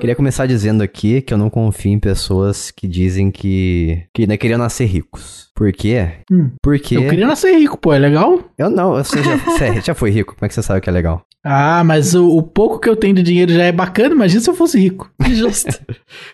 Queria começar dizendo aqui que eu não confio em pessoas que dizem que, que ainda queriam nascer ricos. Por quê? Hum. Porque. Eu queria nascer rico, pô, é legal? Eu não, você já, você já foi rico. Como é que você sabe que é legal? Ah, mas o, o pouco que eu tenho de dinheiro já é bacana, imagina se eu fosse rico. Justo.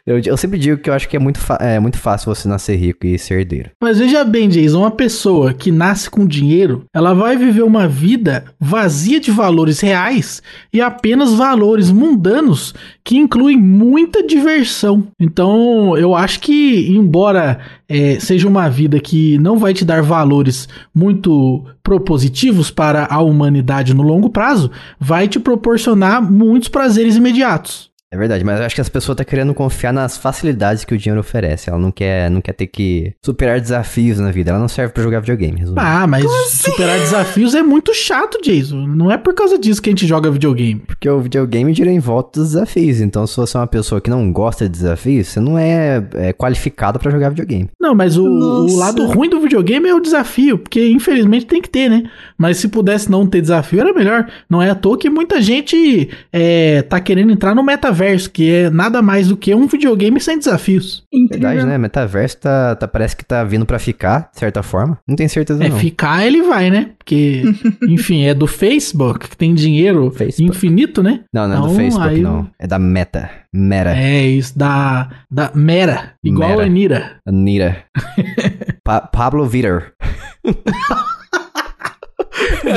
Eu, eu sempre digo que eu acho que é muito, é muito fácil você nascer rico e ser herdeiro. Mas veja bem, Jason, uma pessoa que nasce com dinheiro, ela vai viver uma vida vazia de valores reais e apenas valores mundanos que incluem muita diversão. Então, eu acho que, embora é, seja uma vida que não vai te dar valores muito propositivos para a humanidade no longo prazo, vai te proporcionar muitos prazeres imediatos. É verdade, mas eu acho que as pessoas estão querendo confiar nas facilidades que o dinheiro oferece. Ela não quer, não quer ter que superar desafios na vida. Ela não serve pra jogar videogame. resumindo. Ah, mas superar desafios é muito chato, Jason. Não é por causa disso que a gente joga videogame. Porque o videogame gira em volta dos desafios. Então, se você é uma pessoa que não gosta de desafios, você não é, é qualificado pra jogar videogame. Não, mas o, o lado ruim do videogame é o desafio, porque infelizmente tem que ter, né? Mas se pudesse não ter desafio, era melhor. Não é à toa que muita gente é, tá querendo entrar no metaverso, que é nada mais do que um videogame sem desafios. Incrível. Verdade, né? Metaverso tá, tá- parece que tá vindo pra ficar, de certa forma. Não tenho certeza, É, não. ficar ele vai, né? Porque, enfim, é do Facebook, que tem dinheiro Facebook. infinito, né? Não, não é do Então, Facebook, aí- não. É da Meta. Meta. É isso, da, da Mera, igual Mera. a Anira. Anira. Pa- Pablo Vitor.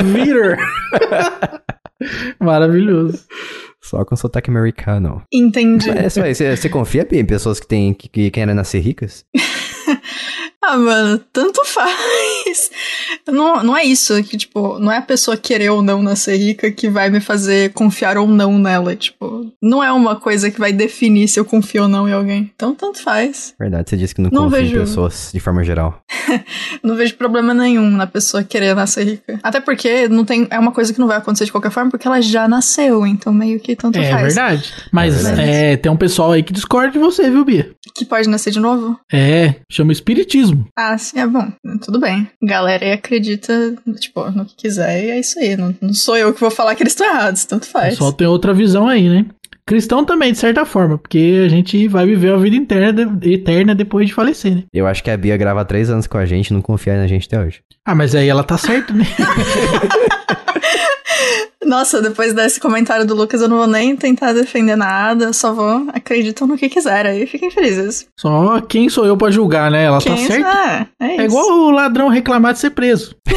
Vitor. Maravilhoso. Só com sotaque americano. Entendi. É isso aí. Você confia Bia, em pessoas que, tem, que, que querem nascer ricas? Ah, mano, tanto faz. Não, não é isso, que, tipo, não é a pessoa querer ou não nascer rica que vai me fazer confiar ou não nela. Tipo, não é uma coisa que vai definir se eu confio ou não em alguém. Então, tanto faz. Verdade, você disse que não, Não confia vejo- em pessoas de forma geral. Não vejo problema nenhum na pessoa querer nascer rica. Até porque não tem, é uma coisa que não vai acontecer de qualquer forma, porque ela já nasceu, então meio que tanto É faz. verdade. Mas É verdade. é, tem um pessoal aí que discorda de você, viu, Bia? Que pode nascer de novo? É, chama espiritismo. Ah, sim, é bom. Tudo bem. Galera aí acredita, tipo, no que quiser e é isso aí. Não, não sou eu que vou falar que eles estão errados, tanto faz. pessoal tem outra visão aí, né? Cristão também, de certa forma, porque a gente vai viver a vida eterna, eterna depois de falecer, né? Eu acho que a Bia grava há três anos com a gente e não confia na gente até hoje. Ah, mas aí ela tá certa, né? Nossa, depois desse comentário do Lucas, eu não vou nem tentar defender nada, só vou acreditar no que quiser. Aí fiquem felizes. Só quem sou eu pra julgar, né? Ela tá Quem certa. é, é, isso. É igual o ladrão reclamar de ser preso.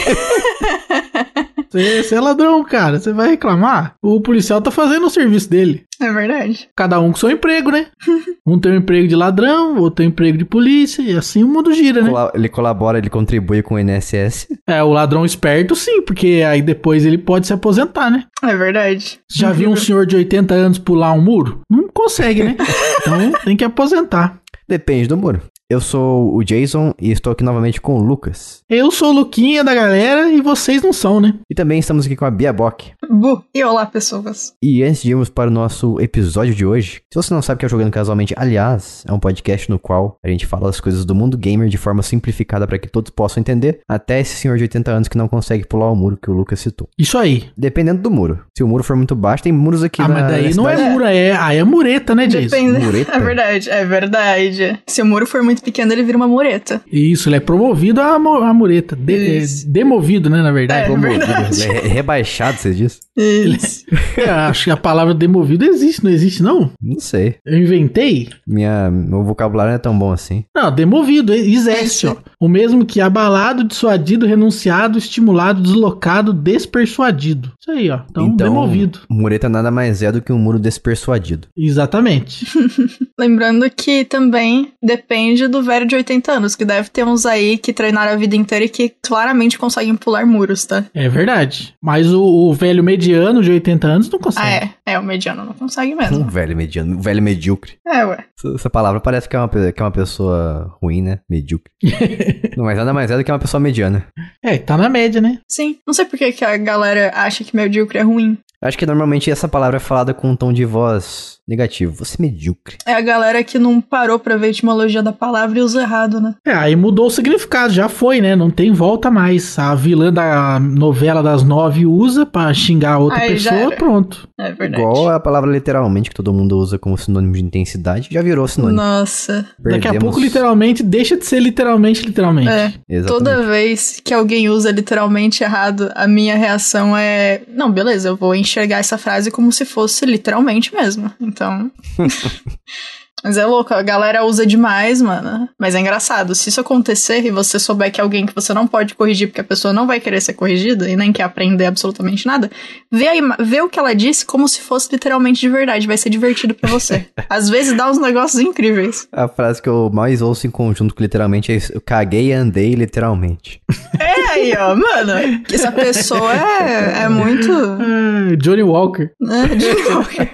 Você você é ladrão, cara. Você vai reclamar? O policial tá fazendo o serviço dele. É verdade. Cada um com seu emprego, né? Um tem um emprego de ladrão, outro tem um emprego de polícia, e assim o mundo gira, né? Ele colabora, ele contribui com o INSS. É, o ladrão esperto, sim, porque aí depois ele pode se aposentar, né? É verdade. Já viu um senhor de 80 anos pular um muro? Não consegue, né? Então tem que aposentar. Depende do muro. Eu sou o Jason e estou aqui novamente com o Lucas. Eu sou o Luquinha da galera e vocês não são, né? E também estamos aqui com a Bia Bock. Bu. E olá, pessoas. E antes de irmos para o nosso episódio de hoje, se você não sabe o que é o Jogando Casualmente, aliás, é um podcast no qual a gente fala as coisas do mundo gamer de forma simplificada para que todos possam entender, até esse senhor de 80 anos que não consegue pular o muro que o Lucas citou. Isso aí. Dependendo do muro. Se o muro for muito baixo, tem muros aqui ah, na mas daí não é muro, é, aí é mureta, né, Jason? Depende. Mureta? É verdade, é verdade. Se o muro for muito pequeno, ele vira uma mureta. Isso, ele é promovido a, a mureta. De- é, demovido, né, na verdade. É, Promovido. verdade. Ele é rebaixado, você diz? Isso. Eu acho que a palavra demovido existe, não existe, não? Não sei. Eu inventei? Minha, meu vocabulário não é tão bom assim. Não, demovido, existe, ó. O mesmo que abalado, dissuadido, renunciado, estimulado, deslocado, despersuadido. Isso aí, ó. Então, demovido. mureta nada mais é do que um muro despersuadido. Exatamente. Lembrando que também depende do velho de 80 anos, que deve ter uns aí que treinaram a vida inteira e que claramente conseguem pular muros, tá? É verdade. Mas o, o velho mediano de 80 anos não consegue. Ah, é. É, o mediano não consegue Um mesmo. velho mediano, um velho medíocre. É, ué. Essa, essa palavra parece que é, uma, que é uma pessoa ruim, né? Medíocre. não, mas nada mais é do que uma pessoa mediana. É, tá na média, né? Sim. Não sei por que, que a galera acha que medíocre é ruim. Acho que normalmente essa palavra é falada com um tom de voz negativo. Você é medíocre. É a galera que não parou pra ver a etimologia da palavra e usa errado, né? É, aí mudou o significado, já foi, né? Não tem volta mais. A vilã da novela das nove usa pra xingar outra Aí pessoa, pronto. É verdade. Igual a palavra literalmente, que todo mundo usa como sinônimo de intensidade, já virou sinônimo. Nossa. Daqui a Perdemos- pouco, literalmente, deixa de ser literalmente, literalmente. É. Exatamente. Toda vez que alguém usa literalmente errado, a minha reação é: não, beleza, eu vou enxergar essa frase como se fosse literalmente mesmo. Então. Mas é louco, a galera usa demais, mano. Mas é engraçado. Se isso acontecer e você souber que é alguém que você não pode corrigir porque a pessoa não vai querer ser corrigida e nem quer aprender absolutamente nada, vê, vê o que ela disse como se fosse literalmente de verdade. Vai ser divertido pra você. Às vezes dá uns negócios incríveis. A frase que eu mais ouço em conjunto com literalmente é isso. Eu caguei e andei literalmente. É aí, ó, mano. Essa pessoa é, é muito. Ah, Johnny Walker. né, de Walker.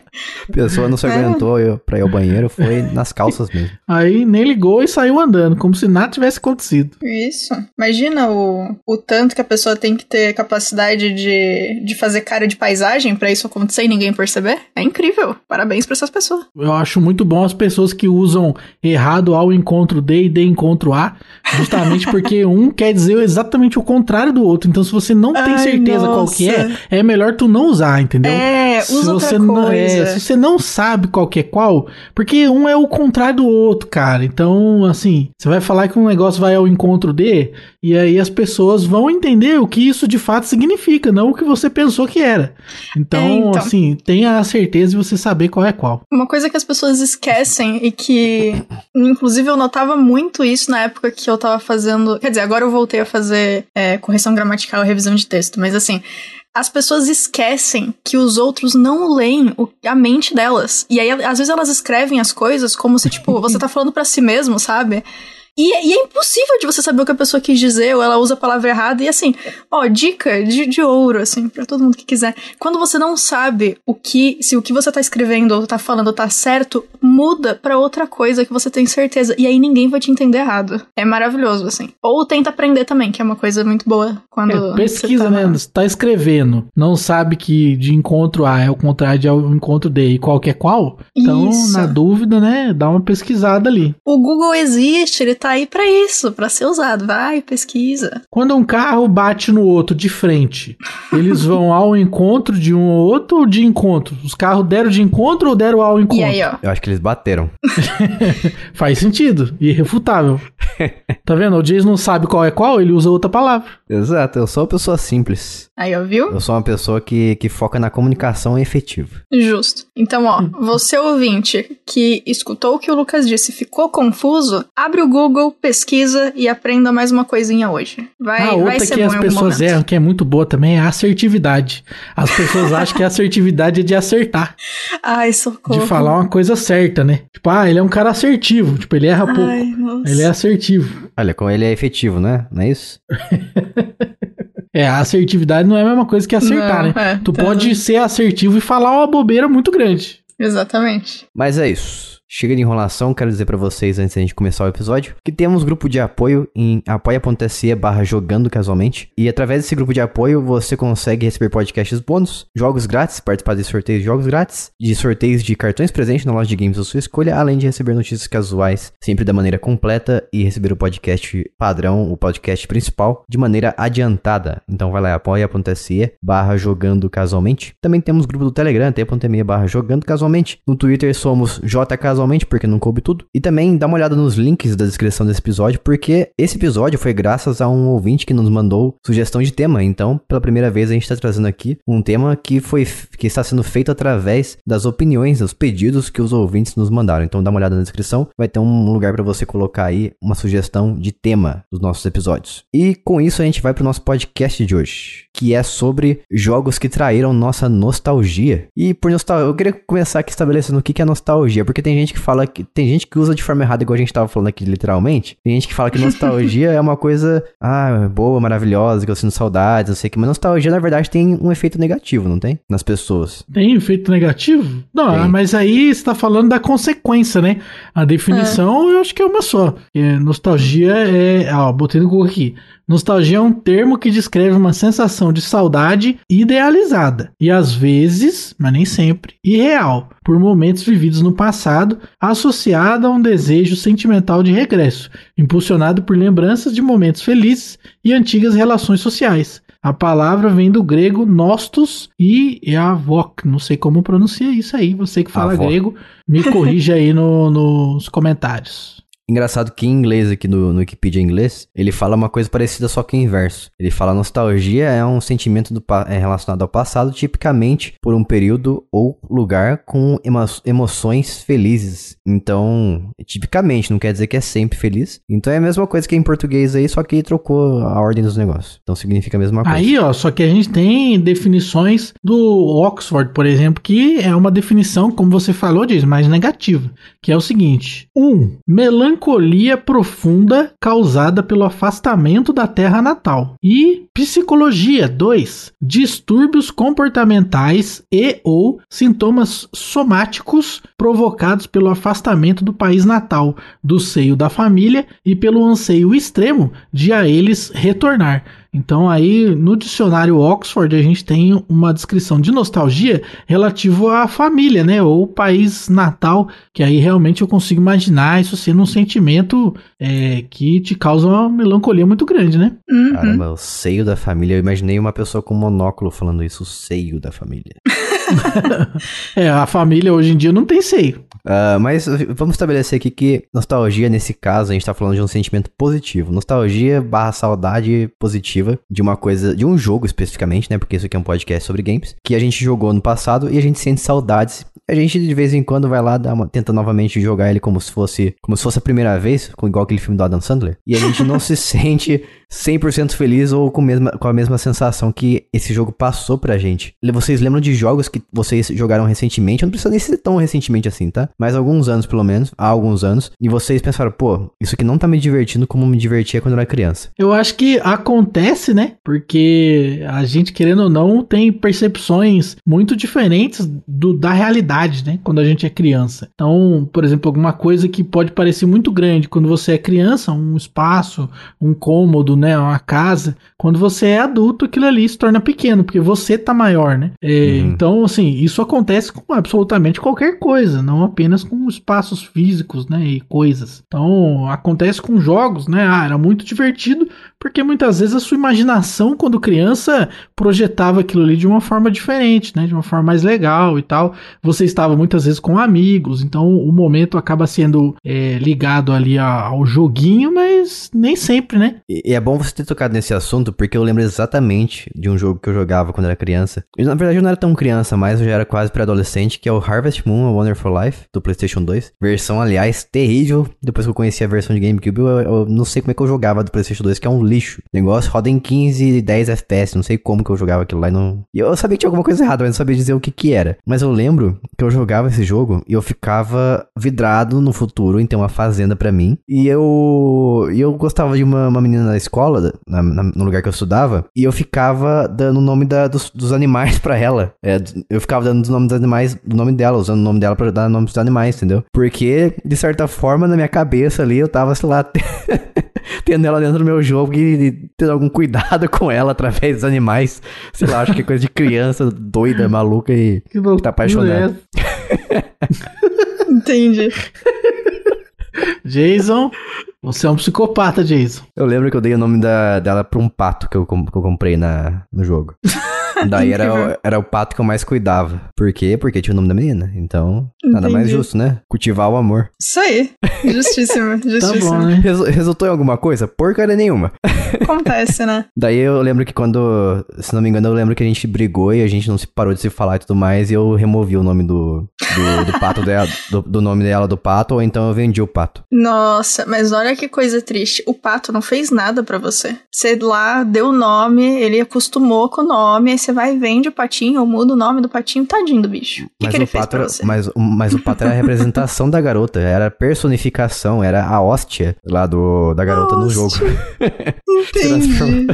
A pessoa não se É. aguentou eu- pra ir ao banheiro, foi nas calças mesmo. Aí nem ligou e saiu andando, como se nada tivesse acontecido. Isso. Imagina o, o tanto que a pessoa tem que ter capacidade de, de fazer cara de paisagem pra isso acontecer e ninguém perceber. É incrível. Parabéns pra essas pessoas. Eu acho muito bom as pessoas que usam errado ao encontro D e D encontro A, justamente porque um quer dizer exatamente o contrário do outro. Então, se você não tem Ai, certeza qual que é, nossa. é melhor tu não usar, entendeu? É, se usa você outra não é, se você não sabe qual que é qual, porque um é o contrário do outro, cara. Então, assim, você vai falar que um negócio vai ao encontro de, e aí as pessoas vão entender o que isso de fato significa, não o que você pensou que era. Então, É, então. assim, tenha a certeza de você saber qual é qual. Uma coisa que as pessoas esquecem e que, inclusive, eu notava muito isso na época que eu tava fazendo. Quer dizer, agora eu voltei a fazer é, correção gramatical e revisão de texto, mas assim. As pessoas esquecem que os outros não leem o- a mente delas. E aí, às vezes, elas escrevem as coisas como se, tipo, você tá falando pra si mesmo, sabe? E, e é impossível de você saber o que a pessoa quis dizer, ou ela usa a palavra errada. E assim, ó, dica de, de ouro, assim, pra todo mundo que quiser. Quando você não sabe o que, se o que você tá escrevendo ou tá falando tá certo, muda pra outra coisa que você tem certeza. E aí ninguém vai te entender errado. É maravilhoso, assim. Ou tenta aprender também, que é uma coisa muito boa quando. É, pesquisa, tá né? Você tá escrevendo, não sabe que de encontro A é o contrário de ao encontro D e qual que é qual. Então, Isso. na dúvida, né? Dá uma pesquisada ali. O Google existe, ele tá aí pra isso, pra ser usado. Vai, pesquisa. Quando um carro bate no outro de frente, eles vão ao encontro de um ou outro ou de encontro? Os carros deram de encontro ou deram ao encontro? E aí, ó. Eu acho que eles bateram. Faz sentido. Irrefutável. tá vendo? O Jason não sabe qual é qual, ele usa outra palavra. Exato, eu sou uma pessoa simples. Aí, ó, viu? Eu sou uma pessoa que, que foca na comunicação efetiva. Justo. Então, ó, você ouvinte que escutou o que o Lucas disse e ficou confuso, abre o Google, pesquisa e aprenda mais uma coisinha hoje. Vai, a vai outra ser que bom as pessoas momento. erram, que é muito boa também, é a assertividade. As pessoas acham que a assertividade é de acertar. Ai, socorro. De falar uma coisa certa, né? Tipo, ah, ele é um cara assertivo. Tipo, ele erra pouco. Ai, nossa. Ele é assertivo. Olha, como ele é efetivo, né? Não é isso? É, a assertividade não é a mesma coisa que acertar, Não, né? é, tu tá. pode ser assertivo e falar uma bobeira muito grande. Exatamente. Mas é isso. Chega de enrolação, quero dizer pra vocês antes da gente começar o episódio que temos grupo de apoio em apoia.se barra jogando casualmente e através desse grupo de apoio você consegue receber podcasts bônus, jogos grátis, participar de sorteios de jogos grátis, de sorteios de cartões presentes na loja de games da sua escolha, além de receber notícias casuais sempre da maneira completa e receber o podcast padrão, o podcast principal, de maneira adiantada. Então vai lá, apoia.se barra jogando casualmente. Também temos grupo do Telegram, t.me barra jogando casualmente. No Twitter somos jcasualmente, porque não coube tudo. E também dá uma olhada nos links da descrição desse episódio, porque esse episódio foi graças a um ouvinte que nos mandou sugestão de tema. Então, pela primeira vez, a gente está trazendo aqui um tema que foi que está sendo feito através das opiniões, dos pedidos que os ouvintes nos mandaram. Então, dá uma olhada na descrição, vai ter um lugar para você colocar aí uma sugestão de tema dos nossos episódios. E com isso, a gente vai para o nosso podcast de hoje, que é sobre jogos que traíram nossa nostalgia. E por nostalgia, eu queria começar aqui estabelecendo o que é nostalgia, porque tem gente gente que fala que. Tem gente que usa de forma errada, igual a gente tava falando aqui, literalmente. Tem gente que fala que nostalgia é uma coisa, ah, boa, maravilhosa, que eu sinto saudades, não sei o que. Mas nostalgia, na verdade, tem um efeito negativo, não tem? Nas pessoas. Tem efeito negativo? Não, Tem. mas aí você tá falando da consequência, né? A definição eu acho que é uma só. É, nostalgia é. Ó, botei no Google aqui. Nostalgia é um termo que descreve uma sensação de saudade idealizada e às vezes, mas nem sempre, irreal, por momentos vividos no passado, associada a um desejo sentimental de regresso, impulsionado por lembranças de momentos felizes e antigas relações sociais. A palavra vem do grego nostos e avok. Não sei como pronuncia isso aí. Você que fala Avó. grego, me corrija aí no- nos comentários. Engraçado que em inglês, aqui no, no Wikipedia em inglês, ele fala uma coisa parecida, só que inverso. Ele fala nostalgia é um sentimento do, é relacionado ao passado, tipicamente por um período ou lugar com emo- emoções felizes. Então, tipicamente, não quer dizer que é sempre feliz. Então é a mesma coisa que em português aí, só que trocou a ordem dos negócios. Então significa a mesma coisa. Aí, ó, só que a gente tem definições do Oxford, por exemplo, que é uma definição, como você falou, diz, mais negativa, que é o seguinte: 1. Um, melancolia profunda causada pelo afastamento da terra natal. E psicologia 2. Distúrbios comportamentais e ou sintomas somáticos provocados pelo afastamento do país natal, do seio da família e pelo anseio extremo de a eles retornar. Então aí no dicionário Oxford a gente tem uma descrição de nostalgia relativo à família, né, ou país natal, que aí realmente eu consigo imaginar isso sendo um sentimento é, que te causa uma melancolia muito grande, né? Uhum. Caramba, o seio da família. Eu imaginei uma pessoa com monóculo falando isso, o seio da família. É, a família hoje em dia não tem seio. Ah, mas vamos estabelecer aqui que nostalgia, nesse caso, a gente tá falando de um sentimento positivo. Nostalgia barra saudade positiva de uma coisa, de um jogo especificamente, né? Porque isso aqui é um podcast sobre games, que a gente jogou no passado e a gente sente saudades. A gente de vez em quando vai lá, uma- tenta novamente jogar ele como se fosse como se fosse a primeira vez, igual aquele filme do Adam Sandler. E a gente não se sente 100% feliz ou com, mesma, com a mesma sensação que esse jogo passou pra gente. Vocês lembram de jogos que vocês jogaram recentemente? Não precisa nem ser tão recentemente assim, tá? Mas alguns anos, pelo menos, há alguns anos. E vocês pensaram, pô, isso aqui não tá me divertindo como me divertia quando eu era criança. Eu acho que acontece, né? Porque a gente, querendo ou não, tem percepções muito diferentes do, da realidade, né? Quando a gente é criança. Então, por exemplo, alguma coisa que pode parecer muito grande quando você é criança, um espaço, um cômodo, né? Uma casa. Quando você é adulto, aquilo ali se torna pequeno, porque você tá maior, né? É, Uhum. Então, assim, isso acontece com absolutamente qualquer coisa, não apenas com espaços físicos, né? E coisas. Então, acontece com jogos, né? Ah, era muito divertido, porque muitas vezes a sua imaginação, quando criança, projetava aquilo ali de uma forma diferente, né? De uma forma mais legal e tal. Você estava muitas vezes com amigos, então o momento acaba sendo é, ligado ali ao joguinho, mas nem sempre, né? E é bom você ter tocado nesse assunto, porque eu lembro exatamente de um jogo que eu jogava quando era criança. Eu, na verdade, eu não era tão criança, mas eu já era quase pré-adolescente, que é o Harvest Moon A Wonderful Life, do PlayStation 2. Versão, aliás, terrível. Depois que eu conheci a versão de GameCube, eu, eu não sei como é que eu jogava do PlayStation 2, que é um lixo. O negócio roda em 15 e 10 FPS, não sei como que eu jogava aquilo lá. E não... e eu sabia que tinha alguma coisa errada, mas não sabia dizer o que que era. Mas eu lembro que eu jogava esse jogo e eu ficava vidrado no futuro em ter uma fazenda pra mim. E eu, eu gostava de uma, uma menina na escola, na- na- no lugar que eu estudava, e eu ficava dando o nome da- dos, dos animais pra ela. É, eu ficava dando o nome dos animais, do nome dela, usando o nome dela pra dar nome dos animais, entendeu? Porque, de certa forma, na minha cabeça ali, eu tava, sei lá, tendo ela dentro do meu jogo e, tendo algum cuidado com ela através dos animais. Sei lá, acho que é coisa de criança doida, maluca e Que loucura Tá apaixonado. é Entendi. Jason, você é um psicopata, Jason. Eu lembro que eu dei o nome da, dela pra um pato que eu, que eu comprei na, no jogo. Daí era, era o pato que eu mais cuidava. Por quê? Porque tinha o nome da menina. Então, nada mais Entendi. justo, né? Cultivar o amor. Isso aí. Justíssimo, Tá justíssimo. bom, né? Resu- resultou em alguma coisa? Porcaria nenhuma. Acontece, né? Daí eu lembro que quando, se não me engano, eu lembro que a gente brigou e a gente não se parou de se falar e tudo mais, e eu removi o nome do, do, do pato dela, do, do nome dela do pato, ou então eu vendi o pato. Nossa, mas olha que coisa triste. O pato não fez nada pra você. Você lá deu o nome, ele acostumou com o nome, aí você vai e vende o patinho, ou muda o nome do patinho, tadinho do bicho. O que, Mas que ele o fez pato, pra era- você? mas, mas o pato era a representação da garota, era a personificação, era a hóstia lá do, da garota no jogo. Entendi.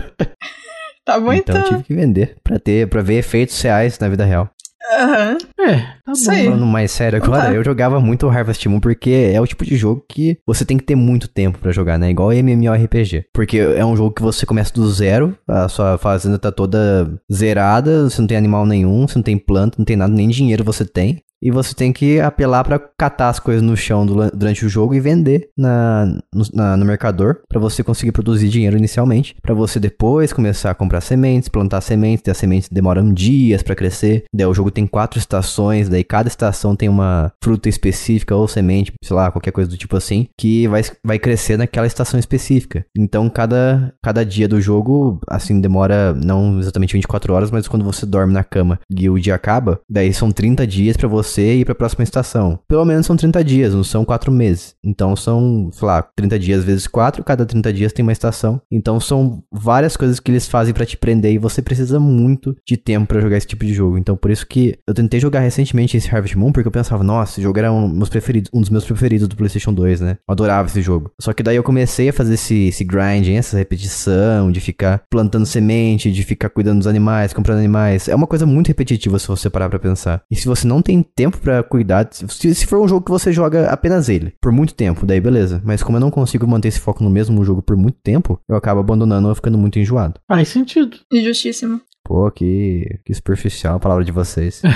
Tá bom Então eu então. tive que vender pra ter, para ver efeitos reais na vida real. Aham. É, tá Isso bom. aí. Falando mais sério agora, tá. eu jogava muito Harvest Moon porque é o tipo de jogo que você tem que ter muito tempo pra jogar, né? Igual MMORPG. Porque é um jogo que você começa do zero, a sua fazenda tá toda zerada, você não tem animal nenhum, você não tem planta, não tem nada, nem dinheiro você tem. E você tem que apelar pra catar as coisas no chão dura- durante o jogo e vender na, no, na- no mercador pra você conseguir produzir dinheiro inicialmente, Pra você depois começar a comprar sementes, plantar sementes, daí as sementes demoram dias pra crescer. Daí o jogo tem quatro estações, daí cada estação tem uma fruta específica ou semente, sei lá, qualquer coisa do tipo assim, que vai, vai crescer naquela estação específica. Então cada, cada dia do jogo, assim, demora não exatamente 24 horas, mas quando você dorme na cama e o dia acaba, daí são 30 dias pra você ir pra próxima estação. Pelo menos são 30 dias, não são 4 meses. Então são, sei lá, 30 dias vezes 4, cada 30 dias tem uma estação. Então são várias coisas que eles fazem pra te prender e você precisa muito de tempo pra jogar esse tipo de jogo. Então por isso que eu tentei jogar recentemente esse Harvest Moon porque eu pensava, nossa, esse jogo era um, meus preferidos, um dos meus preferidos do PlayStation 2, né? Eu adorava esse jogo. Só que daí eu comecei a fazer esse, esse grinding, essa repetição de ficar plantando semente, de ficar cuidando dos animais, comprando animais. É uma coisa muito repetitiva se você parar pra pensar. E se você não tem tempo pra cuidar, se, se for um jogo que você joga apenas ele por muito tempo, daí beleza. Mas como eu não consigo manter esse foco no mesmo jogo por muito tempo, eu acabo abandonando ou ficando muito enjoado. Faz sentido. Injustíssimo. Pô, que, que superficial a palavra de vocês.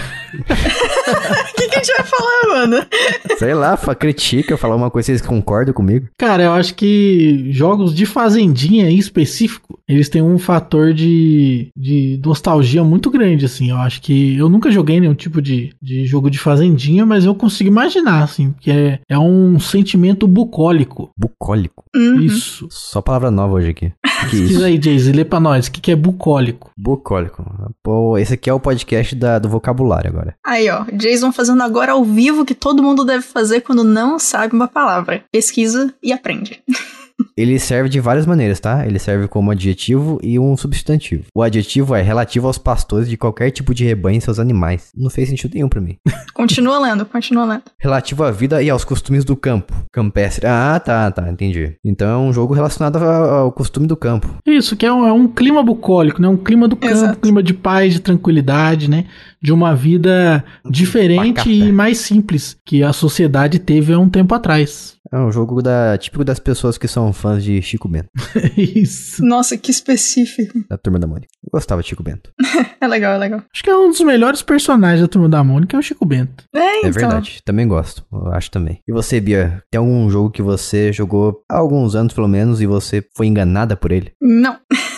O que, que a gente vai falar, mano? Sei lá, fa- critica, falar uma coisa, vocês concordam comigo? Cara, eu acho que jogos de fazendinha em específico, eles têm um fator de, de nostalgia muito grande, assim. Eu acho que eu nunca joguei nenhum tipo de, de jogo de fazendinha, mas eu consigo imaginar, assim, que é, é um sentimento bucólico. Bucólico. Uhum. Isso. Só palavra nova hoje aqui. Que Pesquisa isso? aí, Jayce, lê pra nós. O que, que é bucólico? Bucólico. Pô, esse aqui é o podcast da- do vocabulário agora. Aí, ó, Jason fazendo agora ao vivo que todo mundo deve fazer quando não sabe uma palavra. Pesquisa e aprende. Ele serve de várias maneiras, tá? Ele serve como adjetivo e um substantivo. O adjetivo é relativo aos pastores de qualquer tipo de rebanho e seus animais. Não fez sentido nenhum pra mim. Continua lendo, continua lendo. Relativo à vida e aos costumes do campo. Campestre. Ah, tá, tá, entendi. Então é um jogo relacionado ao ao costume do campo. Isso, que é um, é um clima bucólico, né? Um clima do campo, Exato. clima de paz, de tranquilidade, né? De uma vida diferente Pacata. e mais simples que a sociedade teve há um tempo atrás. É um jogo da, típico das pessoas que são fãs de Chico Bento, Isso. Nossa, que específico. da Turma da Mônica. Eu gostava de Chico Bento. É legal, é legal. Acho que é um dos melhores personagens da Turma da Mônica, é o Chico Bento. É, É então. verdade, também gosto, eu acho também. E você, Bia, tem algum jogo que você jogou há alguns anos pelo menos e você foi enganada por ele? Não.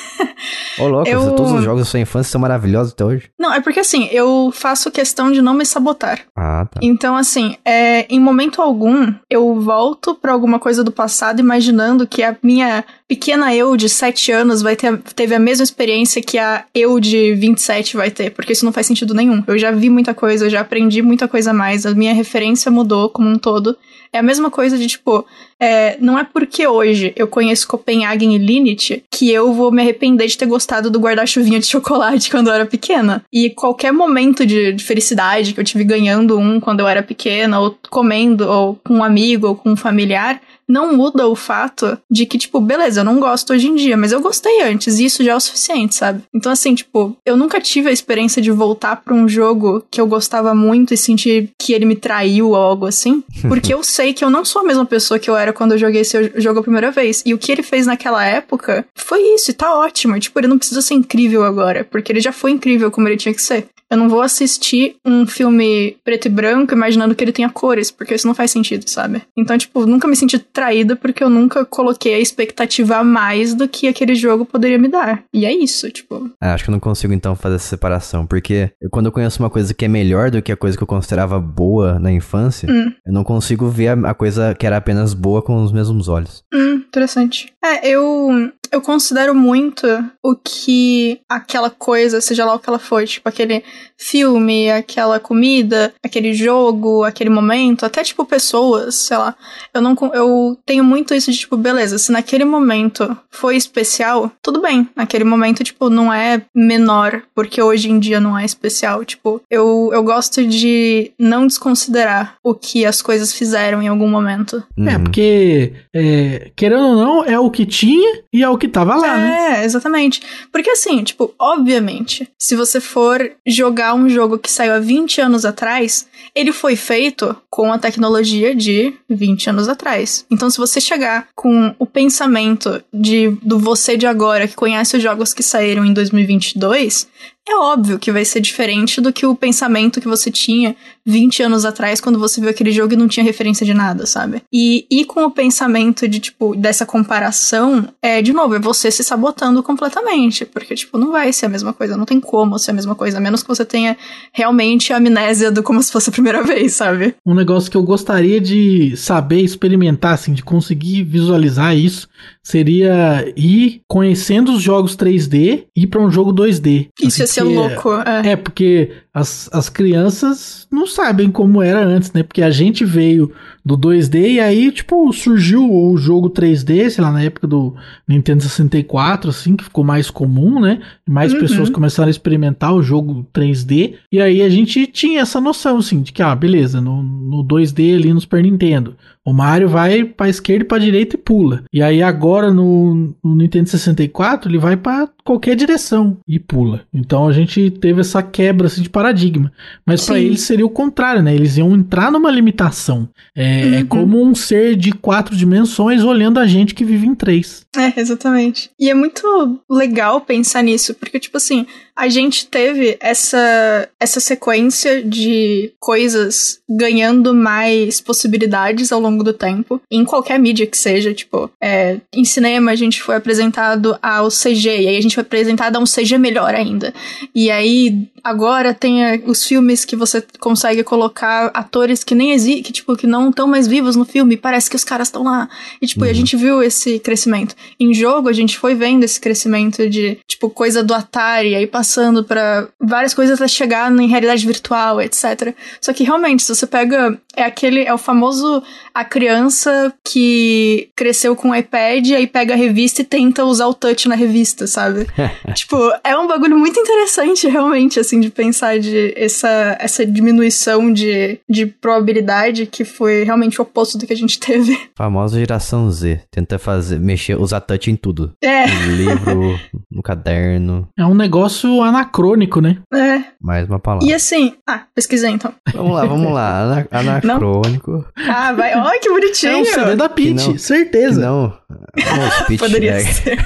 Ô, louco, Eu- todos os jogos da sua infância são maravilhosos até hoje. Não, é porque assim, eu faço questão de não me sabotar. Ah, tá. Então, assim, é, em momento algum, eu volto pra alguma coisa do passado imaginando que a minha pequena eu de 7 anos vai ter teve a mesma experiência que a eu de 27 vai ter, porque isso não faz sentido nenhum. Eu já vi muita coisa, eu já aprendi muita coisa a mais, a minha referência mudou como um todo. É a mesma coisa de, tipo, é, não é porque hoje eu conheço Copenhagen e Linit que eu vou me arrepender de ter gostado do guarda-chuvinha de chocolate quando eu era pequena. E qualquer momento de, de felicidade que eu tive ganhando um quando eu era pequena, ou comendo, ou com um amigo, ou com um familiar, não muda o fato de que, tipo, beleza, eu não gosto hoje em dia, mas eu gostei antes, e isso já é o suficiente, sabe? Então, assim, tipo, eu nunca tive a experiência de voltar pra um jogo que eu gostava muito e sentir que ele me traiu ou algo assim, porque eu sei que eu não sou a mesma pessoa que eu era quando eu joguei esse jogo a primeira vez. E o que ele fez naquela época foi isso, e tá ótimo. Tipo, ele não precisa ser incrível agora, porque ele já foi incrível como ele tinha que ser. Eu não vou assistir um filme preto e branco imaginando que ele tenha cores, porque isso não faz sentido, sabe? Então, tipo, nunca me senti traída porque eu nunca coloquei a expectativa a mais do que aquele jogo poderia me dar. E é isso, tipo. Ah, acho que eu não consigo então fazer essa separação, porque eu- quando eu conheço uma coisa que é melhor do que a coisa que eu considerava boa na infância, Hum. eu não consigo ver a, a coisa que era apenas boa com os mesmos olhos. Hum, interessante. É, eu. Eu considero muito o que aquela coisa, seja lá o que ela for, tipo aquele filme, aquela comida, aquele jogo, aquele momento, até tipo pessoas, sei lá. Eu não eu tenho muito isso de tipo, beleza, se naquele momento foi especial, tudo bem. Naquele momento, tipo, não é menor, porque hoje em dia não é especial. Tipo, eu, eu gosto de não desconsiderar o que as coisas fizeram em algum momento. É, uhum. porque, é, querendo ou não, é o que tinha e é o que tava lá, é, né? É, exatamente. Porque assim, tipo, obviamente, se você for jogar um jogo que saiu há 20 anos atrás, ele foi feito com a tecnologia de 20 anos atrás. Então, se você chegar com o pensamento de do você de agora, que conhece os jogos que saíram em 2022, é óbvio que vai ser diferente do que o pensamento que você tinha 20 anos atrás quando você viu aquele jogo e não tinha referência de nada, sabe? E, e com o pensamento de, tipo, dessa comparação, é, de novo, é você se sabotando completamente, porque, tipo, não vai ser a mesma coisa, não tem como ser a mesma coisa, a menos que você tenha realmente a amnésia do como se fosse a primeira vez, sabe? Um negócio que eu gostaria de saber, experimentar, assim, de conseguir visualizar isso, seria ir conhecendo os jogos 3D e ir para um jogo 2D. Isso assim, ia ser louco. É. é, porque as, as crianças não sabem como era antes, né? Porque a gente veio do 2D e aí, tipo, surgiu o jogo 3D, sei lá, na época do Nintendo 64, assim, que ficou mais comum, né? Mais uhum. pessoas começaram a experimentar o jogo 3D. E aí a gente tinha essa noção, assim, de que, ah, beleza, no, no 2D ali no Super Nintendo. O Mario vai para esquerda e para direita e pula. E aí agora no, no Nintendo 64 ele vai para qualquer direção e pula. Então a gente teve essa quebra assim, de paradigma. Mas para eles seria o contrário, né? Eles iam entrar numa limitação. É, é uhum. é, como um ser de quatro dimensões olhando a gente que vive em três. É, exatamente. E é muito legal pensar nisso, porque, tipo assim, a gente teve essa, essa sequência de coisas ganhando mais possibilidades ao longo do tempo, em qualquer mídia que seja, tipo, é, em cinema a gente foi apresentado ao CG, e aí a gente foi apresentado a um CG melhor ainda. E aí agora tem os filmes que você consegue colocar atores que nem existem, que tipo, que não estão mais vivos no filme, parece que os caras estão lá. E tipo, uhum. a gente viu esse crescimento. Em jogo a gente foi vendo esse crescimento de, tipo, coisa do Atari, aí passando para várias coisas até chegar em realidade virtual, etc. Só que realmente, se você pega. É aquele. É o famoso. A criança que cresceu com o iPad, aí pega a revista e tenta usar o touch na revista, sabe? tipo, é um bagulho muito interessante, realmente, assim, de pensar de essa, essa diminuição de, de probabilidade que foi realmente o oposto do que a gente teve. Famosa geração Z. Tenta fazer, mexer, usar touch em tudo. É. No livro, no caderno. É um negócio anacrônico, né? É. Mais uma palavra. E assim, ah, pesquisei então. Vamos lá, vamos lá. Ana, anacrônico. Não? Ah, vai. Olha que bonitinho. É o CD da Peach, certeza. não. Não, Peach, Poderia é, ser.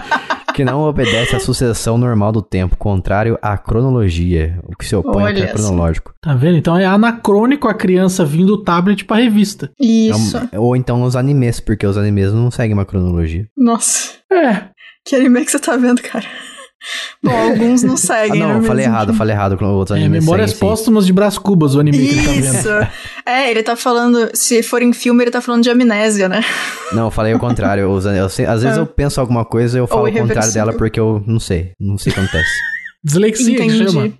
que não obedece à sucessão normal do tempo, contrário à cronologia, o que se opõe Olha ao é cronológico. Tá vendo? Então é anacrônico a criança vindo do tablet pra revista. Isso. É ou então os animes, porque os animes não seguem uma cronologia. Nossa. É. Que anime que você tá vendo, cara? Bom, alguns não seguem. Ah, não, né, falei errado, falei errado com outros é, Memórias póstumas sim. de Brás Cubas, o anime Isso. que ele tá vendo. É, ele tá falando, se for em filme, ele tá falando de amnésia, né? Não, eu falei o contrário. Eu, eu às vezes é. eu penso alguma coisa e eu falo o contrário dela porque eu não sei. Não sei o que acontece. Dislexia Entendi. que chama.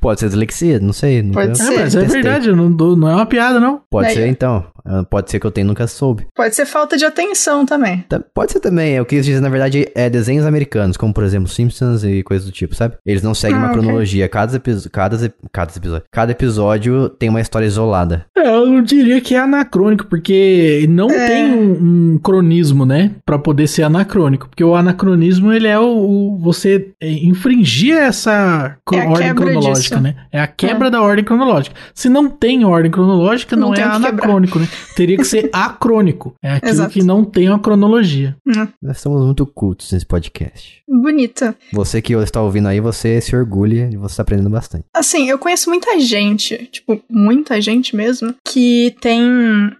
Pode ser dislexia, não sei. Pode ser. É, mas é verdade, não, não é uma piada, não. Pode é. ser, então. Ah, pode ser que eu tenha nunca soube. Pode ser falta de atenção também. Pode ser também. É o que eles dizem, na verdade, é desenhos americanos, como por exemplo Simpsons e coisas do tipo, sabe? Eles não seguem ah, uma okay. cronologia. Cada, episódio, cada, cada, episódio, cada episódio tem uma história isolada. É, eu diria que é anacrônico, porque não é. tem um, um, cronismo, né? Pra poder ser anacrônico. Porque o anacronismo, ele é o, o você é, infringir essa é ordem cronológica, disso. né? É a quebra é. da ordem cronológica. Se não tem ordem cronológica, não, não é anacrônico, quebrar. né? Teria que ser acrônico. É aquilo Exato. que não tem uma cronologia. Hum. Nós somos muito cultos nesse podcast. Bonita. Você que está ouvindo aí, você se orgulha de você estar aprendendo bastante. Assim, eu conheço muita gente, tipo, muita gente mesmo, que tem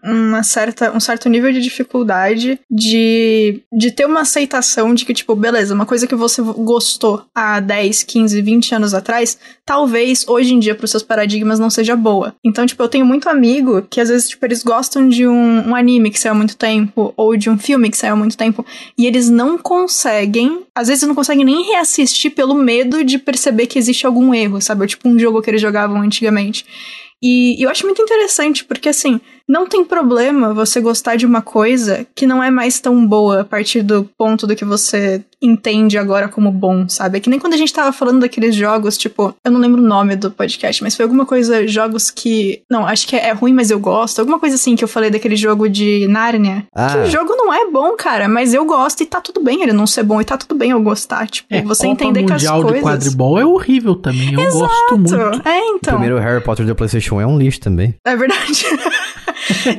uma certa, um certo nível de dificuldade de, de ter uma aceitação de que, tipo, beleza, uma coisa que você gostou há 10, 15, 20 anos atrás, talvez hoje em dia, para os seus paradigmas, não seja boa. Então, tipo, eu tenho muito amigo que às vezes, tipo, eles gostam de um, um, anime que saiu há muito tempo, ou de um filme que saiu há muito tempo, e eles não conseguem, às vezes não conseguem nem reassistir pelo medo de perceber que existe algum erro, sabe? Tipo um jogo que eles jogavam antigamente. E, e eu acho muito interessante, porque assim, não tem problema você gostar de uma coisa que não é mais tão boa a partir do ponto do que você entende agora como bom, sabe? É que nem quando a gente tava falando daqueles jogos, tipo, eu não lembro o nome do podcast, mas foi alguma coisa, jogos que. Não, acho que é, é ruim, mas eu gosto. Alguma coisa assim que eu falei daquele jogo de Nárnia. Ah. Que o jogo não é bom, cara, mas eu gosto e tá tudo bem ele não ser bom e tá tudo bem eu gostar. Tipo, é, você Copa entender que as coisas. de quadribol é horrível também. Eu Exato. gosto muito. É, então. O primeiro Harry Potter do PlayStation é um lixo também. É verdade.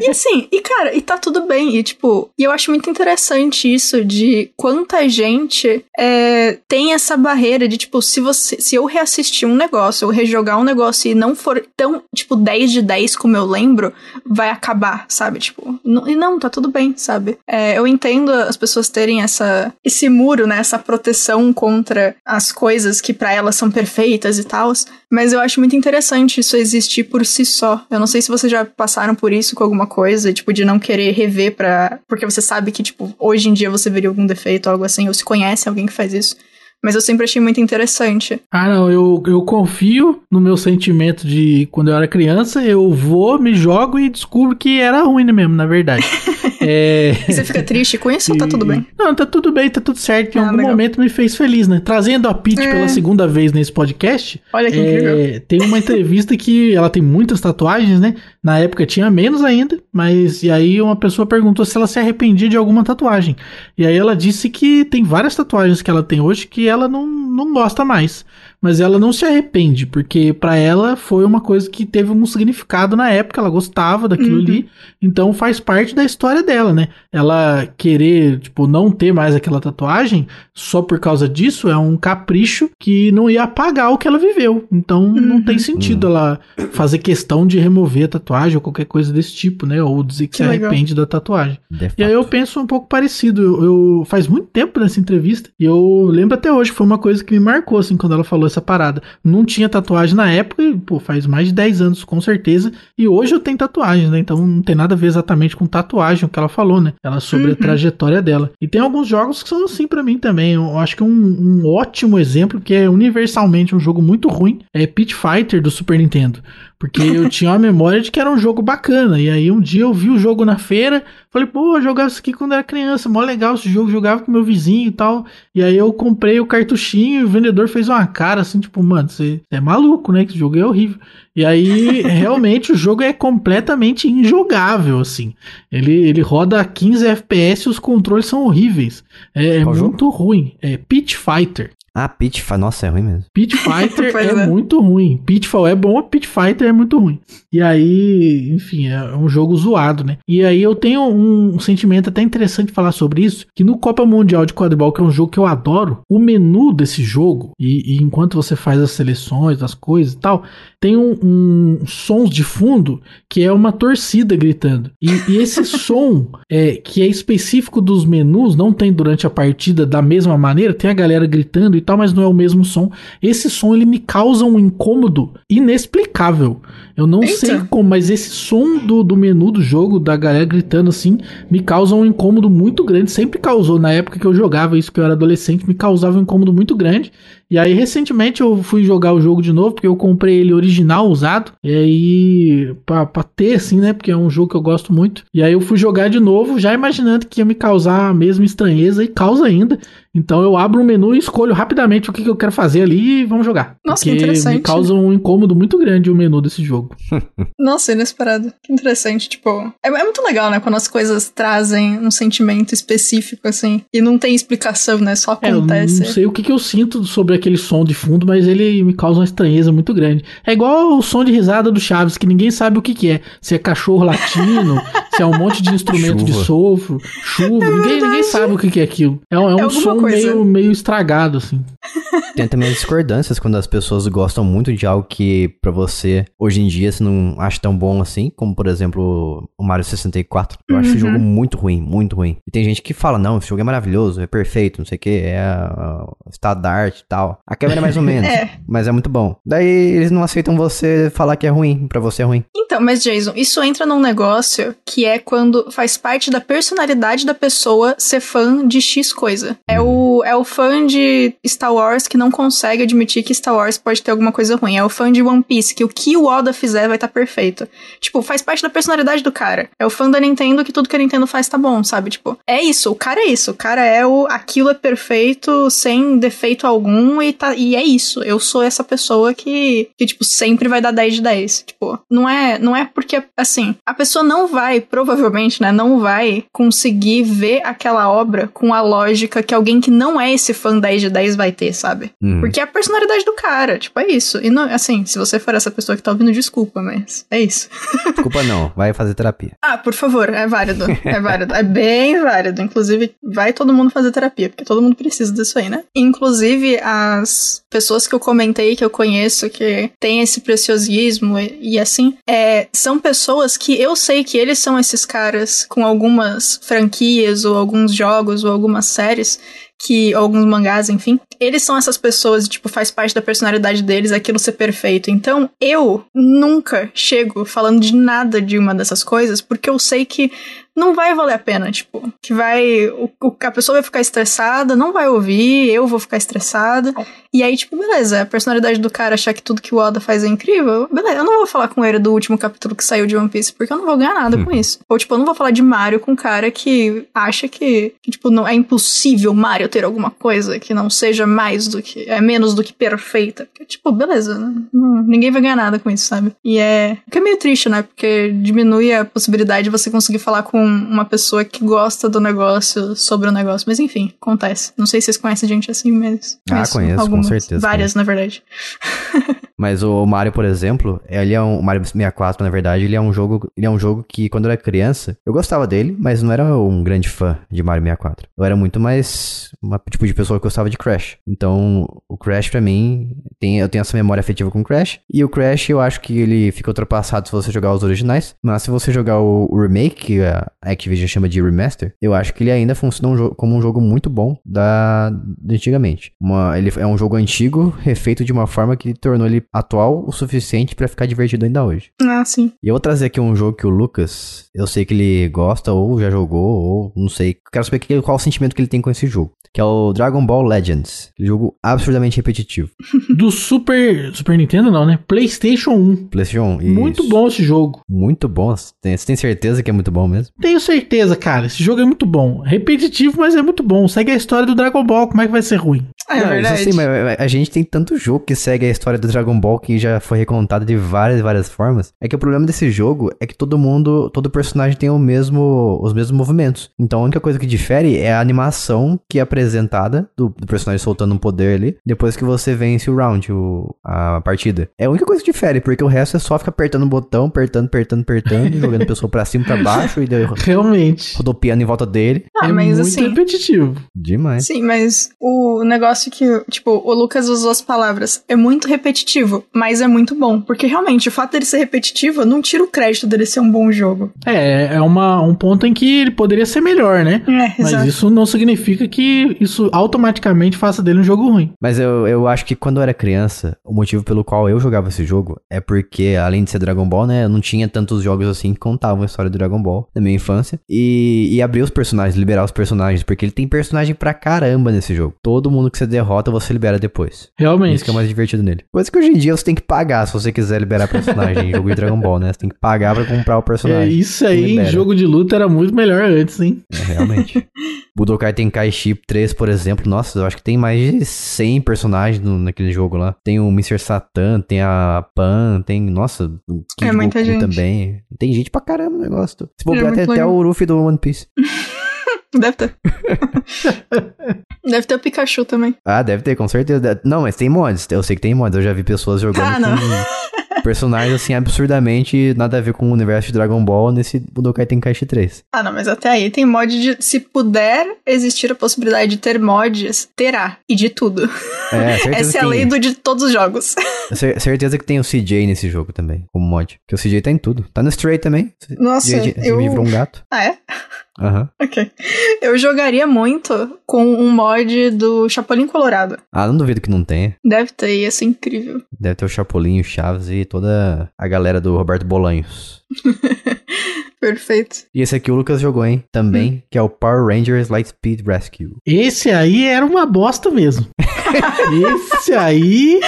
e assim, e cara, e tá tudo bem. E tipo, e eu acho muito interessante isso de quanta gente é, tem essa barreira de, tipo, se você. Se eu reassistir um negócio, ou rejogar um negócio e não for tão, tipo, 10 de 10 como eu lembro, vai acabar, sabe? Tipo, e não, tá tudo bem, sabe? É, eu entendo as pessoas terem essa, esse muro, né? Essa proteção contra as coisas que para elas são perfeitas e tal. Mas eu acho muito interessante isso existir por si só. Eu não sei se vocês já passaram por isso com alguma coisa, tipo, de não querer rever pra. Porque você sabe que, tipo, hoje em dia você veria algum defeito ou algo assim, ou se conhece alguém que faz isso. Mas eu sempre achei muito interessante. Ah, não, eu, eu confio no meu sentimento de quando eu era criança, eu vou, me jogo e descubro que era ruim mesmo, na verdade. é... E você fica triste com isso e... ou tá tudo bem? Não, tá tudo bem, tá tudo certo. Em ah, algum legal. momento me fez feliz, né? Trazendo a Peach é. pela segunda vez nesse podcast. Olha que é... incrível. Tem uma entrevista que ela tem muitas tatuagens, né? Na época tinha menos ainda, mas e aí uma pessoa perguntou se ela se arrependia de alguma tatuagem. E aí ela disse que tem várias tatuagens que ela tem hoje que ela não, não gosta mais mas ela não se arrepende, porque para ela foi uma coisa que teve um significado na época, ela gostava daquilo uhum. ali, então faz parte da história dela, né? Ela querer, tipo, não ter mais aquela tatuagem só por causa disso é um capricho que não ia apagar o que ela viveu. Então uhum. não tem sentido uhum. ela fazer questão de remover a tatuagem ou qualquer coisa desse tipo, né? Ou dizer que, que se legal. arrepende da tatuagem. e aí eu penso um pouco parecido. Eu, eu, faz muito tempo nessa entrevista e eu lembro até hoje, foi uma coisa que me marcou assim quando ela falou essa parada. Não tinha tatuagem na época, e, pô, faz mais de 10 anos, com certeza. E hoje eu tenho tatuagem, né? Então não tem nada a ver exatamente com tatuagem, o que ela falou, né? Ela sobre uhum. a trajetória dela. E tem alguns jogos que são assim para mim também. Eu acho que um, um ótimo exemplo, que é universalmente um jogo muito ruim, é Pit Fighter do Super Nintendo. Porque eu tinha uma memória de que era um jogo bacana. E aí um dia eu vi o jogo na feira, falei, pô, eu jogava isso aqui quando era criança, mó legal esse jogo, jogava com meu vizinho e tal. E aí eu comprei o cartuchinho e o vendedor fez uma cara assim, tipo, mano, você é maluco, né? Que jogo é horrível. E aí, realmente, o jogo é completamente injogável, assim. Ele, ele roda a 15 FPS e os controles são horríveis. É, é muito ruim. É Pit Fighter. Ah, Pitfall, nossa, é ruim mesmo. Pit Fighter é, é, muito ruim. Pitfall é bom, Pit Fighter é muito ruim. E aí, enfim, é um jogo zoado, né? E aí eu tenho um sentimento até interessante falar sobre isso, que no Copa Mundial de Quadribol, que é um jogo que eu adoro, o menu desse jogo, e, e enquanto você faz as seleções, as coisas e tal, tem um, um sons de fundo que é uma torcida gritando. E, e esse som, é, que é específico dos menus, não tem durante a partida da mesma maneira, tem a galera gritando e tal, mas não é o mesmo som. Esse som ele me causa um incômodo inexplicável. Eu não Eita. sei como, mas esse som do, do menu do jogo, da galera gritando assim, me causa um incômodo muito grande. Sempre causou, na época que eu jogava isso, que eu era adolescente, me causava um incômodo muito grande. E aí, recentemente, eu fui jogar o jogo de novo, porque eu comprei ele original, usado. E aí, pra, pra ter, assim, né? Porque é um jogo que eu gosto muito. E aí, eu fui jogar de novo, já imaginando que ia me causar a mesma estranheza, e causa ainda. Então eu abro o menu e escolho rapidamente o que, que eu quero fazer ali e vamos jogar. Nossa, que interessante. Me causa um incômodo muito grande o menu desse jogo. Nossa, inesperado. Que interessante. Tipo, é, é, muito legal, né? Quando as coisas trazem um sentimento específico, assim. E não tem explicação, né? Só acontece. É, eu não sei o que, que eu sinto sobre aquele som de fundo, mas ele me causa uma estranheza muito grande. É igual o som de risada do Chaves, que ninguém sabe o que, que é. Se é cachorro latino, se é um monte de instrumento chuva. de sofro, chuva. É ninguém, ninguém sabe o que, que é aquilo. É, é um é som meio, meio estragado, assim. Tem também as discordâncias quando as pessoas gostam muito de algo que para você, hoje em dia, você não acha tão bom assim, como por exemplo o Mario 64. Eu uhum. acho esse jogo uhum. muito ruim, muito ruim. E tem gente que fala, não, esse jogo é maravilhoso, é perfeito, não sei o que, é uh, estado da arte e tal. A câmera é mais ou menos, é. mas é muito bom. Daí eles não aceitam você falar que é ruim, para você é ruim. Então, mas Jason, isso entra num negócio que que é quando faz parte da personalidade da pessoa ser fã de X coisa. É o, é o fã de Star Wars que não consegue admitir que Star Wars pode ter alguma coisa ruim. É o fã de One Piece, que o que o Oda fizer vai estar tá perfeito. Tipo, faz parte da personalidade do cara. É o fã da Nintendo que tudo que a Nintendo faz tá bom, sabe? Tipo, é isso, o cara é isso. O cara é o. Aquilo é perfeito, sem defeito algum, e, tá, e é isso. Eu sou essa pessoa que, que, tipo, sempre vai dar 10 de 10. Tipo, não é, não é porque, assim, a pessoa não vai, provavelmente, né, não vai conseguir ver aquela obra com a lógica que alguém que não é esse fã 10 de 10 vai ter, sabe? Uhum. Porque é a personalidade do cara, tipo, é isso. E não, assim, se você for essa pessoa que tá ouvindo, desculpa, mas é isso. Desculpa não, vai fazer terapia. Ah, por favor, é válido. É válido. É bem válido. Inclusive, vai todo mundo fazer terapia, porque todo mundo precisa disso aí, né? Inclusive, as pessoas que eu comentei, que eu conheço, que tem esse preciosismo e, e assim, é, são pessoas que eu sei que eles são esses caras com algumas franquias ou alguns jogos ou algumas séries que alguns mangás, enfim, eles são essas pessoas, tipo, faz parte da personalidade deles aquilo ser perfeito. Então, eu nunca chego falando de nada de uma dessas coisas, porque eu sei que não vai valer a pena, tipo, que vai. O, a pessoa vai ficar estressada, não vai ouvir, eu vou ficar estressada. E aí, tipo, beleza, a personalidade do cara achar que tudo que o Oda faz é incrível, beleza, eu não vou falar com ele do último capítulo que saiu de One Piece, porque eu não vou ganhar nada com isso. Ou, tipo, eu não vou falar de Mario com um cara que acha que, que, tipo, não é impossível Mario ter alguma coisa que não seja mais do que. é menos do que perfeita. Porque, tipo, beleza, não, ninguém vai ganhar nada com isso, sabe? E é. que é meio triste, né? Porque diminui a possibilidade de você conseguir falar com uma pessoa que gosta do negócio sobre o negócio. Mas enfim, acontece. Não sei se vocês conhecem gente assim, mas. Ah, conheço, algumas, com certeza. Várias, conheço. na verdade. Mas o Mario, por exemplo, ele é um o Mario 64, na verdade, ele é um jogo, ele é um jogo que quando eu era criança, eu gostava dele, mas não era um grande fã de Mario 64. Eu era muito mais uma tipo de pessoa que gostava de Crash. Então, o Crash para mim, tem, eu tenho essa memória afetiva com o Crash, e o Crash eu acho que ele fica ultrapassado se você jogar os originais, mas se você jogar o, o remake, a Activision chama de remaster, eu acho que ele ainda funciona um como um jogo muito bom da de antigamente. Uma, ele é um jogo antigo, refeito de uma forma que tornou ele atual o suficiente para ficar divertido ainda hoje. Ah, sim. E eu vou trazer aqui um jogo que o Lucas, eu sei que ele gosta ou já jogou, ou não sei. Quero saber qual o sentimento que ele tem com esse jogo. Que é o Dragon Ball Legends. Jogo absurdamente repetitivo. Do Super. Super Nintendo, não, né? PlayStation 1. PlayStation 1. Muito bom esse jogo. Muito bom. Você tem certeza que é muito bom mesmo? Tenho certeza, cara. Esse jogo é muito bom. Repetitivo, mas é muito bom. Segue a história do Dragon Ball. Como é que vai ser ruim? É, não, verdade. Mas a gente tem tanto jogo que segue a história do Dragon Ball que já foi recontado de várias várias formas. É que o problema desse jogo é que todo mundo, todo personagem tem o mesmo, os mesmos movimentos. Então a única coisa que difere é a animação que é apresentada do, do personagem soltando um poder ali, depois que você vence o round, o, a partida. É a única coisa que difere, porque o resto é só ficar apertando o botão, apertando, apertando, apertando, jogando a pessoa pra cima, pra baixo e daí realmente rodopiando em volta dele. Ah, é mas muito assim, repetitivo. Demais. Sim, mas o negócio que, tipo, o Lucas usou as palavras, é muito repetitivo, mas é muito bom, porque realmente o fato dele ser repetitivo não tira o crédito dele ser um bom jogo. É, é uma, um ponto em que ele poderia ser melhor, né? É, Mas exato. isso não significa que isso automaticamente faça dele um jogo ruim. Mas eu, eu acho que quando eu era criança, o motivo pelo qual eu jogava esse jogo é porque, além de ser Dragon Ball, né, eu não tinha tantos jogos assim que contavam a história do Dragon Ball na minha infância. E, e abrir os personagens, liberar os personagens, porque ele tem personagem pra caramba nesse jogo. Todo mundo que você derrota, você libera depois. Realmente. Isso que é o mais divertido nele. Coisa que hoje em dia você tem que pagar se você quiser liberar personagem em jogo de Dragon Ball, né? Você tem que pagar pra comprar o É, personagem. isso aí, em jogo de luta era muito melhor antes, hein? É, realmente. Budokai Tenkaichi 3, por exemplo, nossa, eu acho que tem mais de 100 personagens no- naquele jogo lá. Tem o Mr. Satan, tem a Pan, tem, nossa, o Kid É muita Goku gente. também. Tem gente pra caramba no negócio. Se É bobear, muito tem até o Luffy do One Piece. Deve ter. Deve ter o Pikachu também. Ah, deve ter, com certeza. Não, mas tem mods. Eu sei que tem mods. Eu já vi pessoas jogando Ah, com personagens assim absurdamente nada a ver com o universo de Dragon Ball nesse Budokai Tenkaichi 3. Ah, não, mas até aí tem mod de. Se puder existir a possibilidade de ter mods, terá. E de tudo. É, certeza Essa é a lei do, de todos os jogos. Cer- Certeza que tem o CJ nesse jogo também, como mod. Porque o CJ tá em tudo. Tá no Stray também. Nossa, CJ eu. virou um gato. Ah, é? Aham. Ok. Eu jogaria muito com um mod do Chapolin Colorado. Ah, não duvido que não tenha. Deve ter, ia ser incrível. Deve ter o Chapolin, o Chaves e toda a galera do Roberto Bolanhos. Perfeito. Perfeito. E esse aqui o Lucas jogou, hein? Também, que é o Power Rangers Lightspeed Rescue. Esse aí era uma bosta mesmo. Esse aí.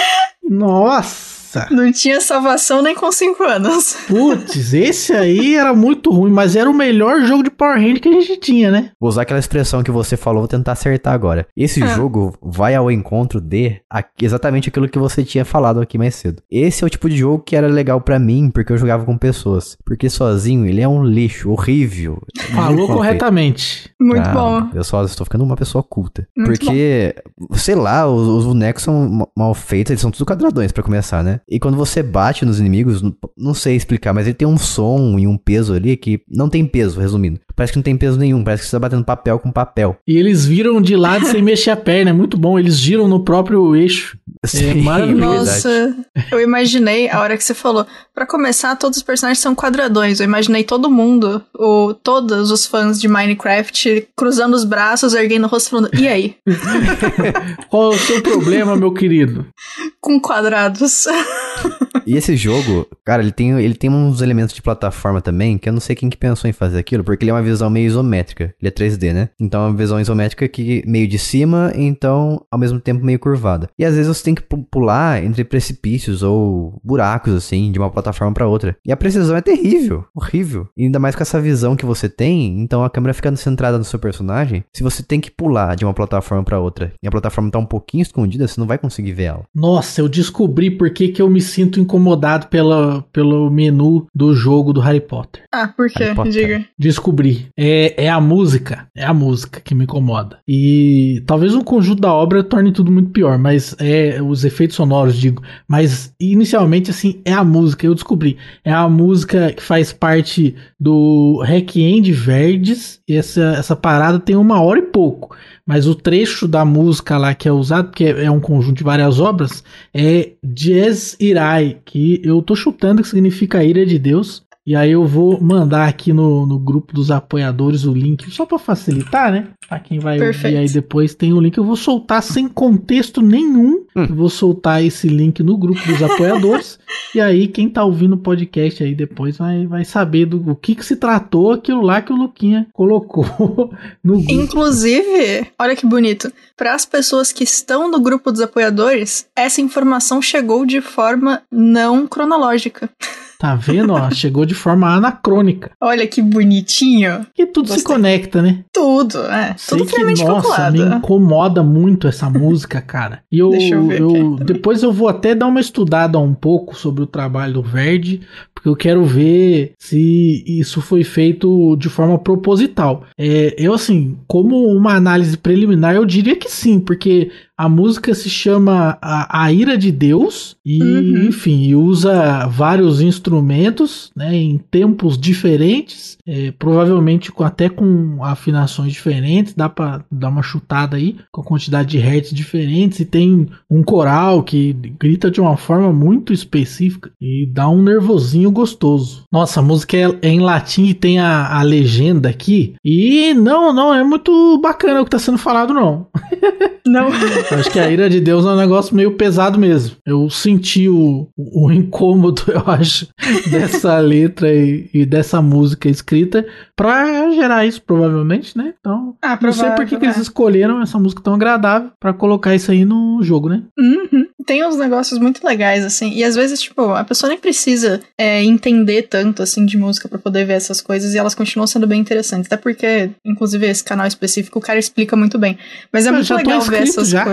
Nossa! Não tinha salvação nem com 5 anos. Putz, esse aí era muito ruim, mas era o melhor jogo de Power Rangers que a gente tinha, né? Vou usar aquela expressão que você falou, vou tentar acertar agora. Esse Ah. jogo vai ao encontro de exatamente aquilo que você tinha falado aqui mais cedo. Esse é o tipo de jogo que era legal pra mim, porque eu jogava com pessoas. Porque sozinho ele é um lixo, horrível. Falou corretamente. Muito Ah, bom. Eu só estou ficando uma pessoa culta. Muito Porque, sei lá, os, os bonecos são ma- mal feitos, eles são tudo quadradões pra começar, né? E quando você bate nos inimigos, não, sei explicar, mas ele tem um som e um peso ali que não tem peso, resumindo. Parece que não tem peso nenhum, parece que você tá batendo papel com papel. E eles viram de lado sem mexer a perna, é muito bom. Eles giram no próprio eixo. Sim, maravilhoso. verdade. Nossa, eu imaginei, a hora que você falou, pra começar, todos os personagens são quadradões. Eu imaginei todo mundo, o, todos os fãs de Minecraft, cruzando os braços, erguendo o rosto, falando, e aí? Qual é o seu problema, meu querido? Com quadrados. E esse jogo, cara, ele tem, ele tem uns elementos de plataforma também, que eu não sei quem que pensou em fazer aquilo, porque ele é uma visão meio isométrica. Ele é 3D, né? Então é uma visão isométrica que meio de cima, então ao mesmo tempo meio curvada. E às vezes você tem que pu- pular entre precipícios ou buracos, assim, de uma plataforma pra outra. E a precisão é terrível, horrível. E ainda mais com essa visão que você tem, então a câmera fica centrada no seu personagem. Se você tem que pular de uma plataforma pra outra e a plataforma tá um pouquinho escondida, você não vai conseguir ver ela. Nossa, eu descobri por que, que eu me sinto incomodado pela, pelo menu do jogo do Harry Potter. Ah, por quê? Diga. Descobri. É, é a música. É a música que me incomoda. E talvez o conjunto da obra torne tudo muito pior, mas é os efeitos sonoros, digo. Mas inicialmente, assim, é a música. Eu descobri. É a música que faz parte do Requiem de Verdes. Essa, essa parada tem uma hora e pouco. Mas o trecho da música lá que é usado, porque é um conjunto de várias obras, é Jazz Irai, que eu tô chutando que significa ira de Deus. E aí eu vou mandar aqui no, no grupo dos apoiadores o link, só para facilitar, né? Pra quem vai Perfeito. ouvir aí depois tem o link. Eu vou soltar sem contexto nenhum. Eu vou soltar esse link no grupo dos apoiadores. e aí quem tá ouvindo o podcast aí depois vai, vai saber do o que que se tratou aquilo lá que o Luquinha colocou no grupo. Inclusive, olha que bonito, para as pessoas que estão no grupo dos apoiadores, essa informação chegou de forma não cronológica. Tá vendo? Ó, chegou de forma anacrônica. Olha que bonitinho. E tudo se Gostei. conecta, né? Tudo, é. Sei Tudo que, nossa, me calculado. incomoda muito essa música, cara. E eu, Deixa eu ver eu- depois eu vou até dar uma estudada um pouco sobre o trabalho do Verde, porque eu quero ver se isso foi feito de forma proposital. É, eu assim, como uma análise preliminar, eu diria que sim, porque a música se chama A, a Ira de Deus e, Uhum. enfim, usa vários instrumentos, né, em tempos diferentes, é, provavelmente com, até com afinações diferentes, dá pra dar uma chutada aí, com a quantidade de hertz diferentes, e tem um coral que grita de uma forma muito específica e dá um nervosinho gostoso. Nossa, a música é, é em latim e tem a, a legenda aqui, e não, não é muito bacana o que tá sendo falado, não. Não. Acho que a ira de Deus é um negócio meio pesado mesmo. Eu senti o, o incômodo, eu acho, dessa letra e, e dessa música escrita pra gerar isso, provavelmente, né? Então, Ah, não sei por que, que eles escolheram essa música tão agradável pra colocar isso aí no jogo, né? Uhum. Tem uns negócios muito legais, assim. E às vezes, tipo, a pessoa nem precisa é, entender tanto, assim, de música pra poder ver essas coisas. E elas continuam sendo bem interessantes. Até porque, inclusive, esse canal específico, o cara explica muito bem. Mas é Eu muito legal ver essas já. coisas.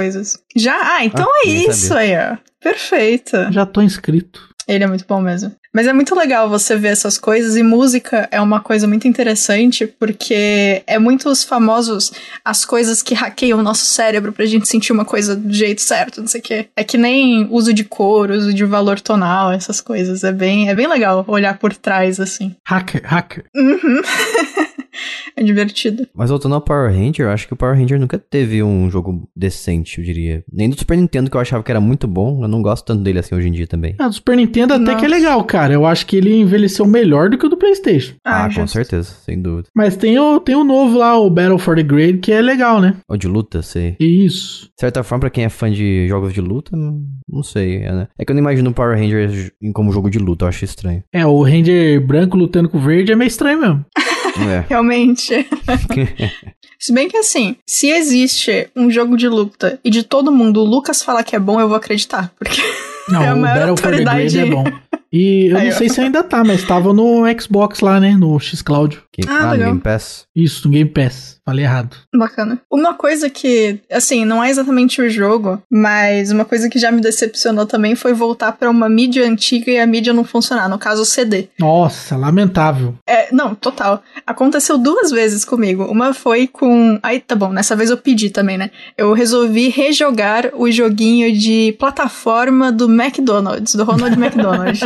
Já? Ah, então Ah, é isso sabia. aí, ó. Perfeito. Já tô inscrito. Ele é muito bom mesmo. Mas é muito legal você ver essas coisas e música é uma coisa muito interessante porque é muito os famosos as coisas que hackeiam o nosso cérebro pra gente sentir uma coisa do jeito certo, não sei o quê. É que nem uso de cor, uso de valor tonal, essas coisas. É bem, é bem legal olhar por trás assim. Hacker, hacker. Uhum. é divertido. Mas voltando ao Power Ranger, eu acho que o Power Ranger nunca teve um jogo decente, eu diria. Nem do Super Nintendo, que eu achava que era muito bom. Eu não gosto tanto dele assim hoje em dia também. Ah, do Super Nintendo até Nossa. que é legal, cara. Eu acho que ele envelheceu melhor do que o do PlayStation. Ah, com justo. certeza, sem dúvida. Mas tem o, tem o novo lá, o Battle for the Grade, que é legal, né? Ou de luta, sei. Isso. De certa forma, pra quem é fã de jogos de luta, não, sei. É, né? é que eu não imagino o Power Ranger como jogo de luta, eu acho estranho. É, o Ranger branco lutando com o verde é meio estranho mesmo. É. Realmente. Se bem que assim, se existe um jogo de luta e de todo mundo o Lucas falar que é bom, eu vou acreditar. Porque Não, É a o maior Battle for the autoridade. É bom. E eu Aí, não ó. sei se ainda tá, mas tava no Xbox lá, né? No Xcloud. Ah, ah, legal. Game Pass. Isso, no Game Pass. Falei errado. Bacana. Uma coisa que, assim, não é exatamente o jogo, mas uma coisa que já me decepcionou também foi voltar pra uma mídia antiga e a mídia não funcionar, no caso o CD. Nossa, lamentável. É, não, total. Aconteceu duas vezes comigo. Uma foi com. Aí, tá bom, nessa vez eu pedi também, né? Eu resolvi rejogar o joguinho de plataforma do McDonald's, do Ronald McDonald.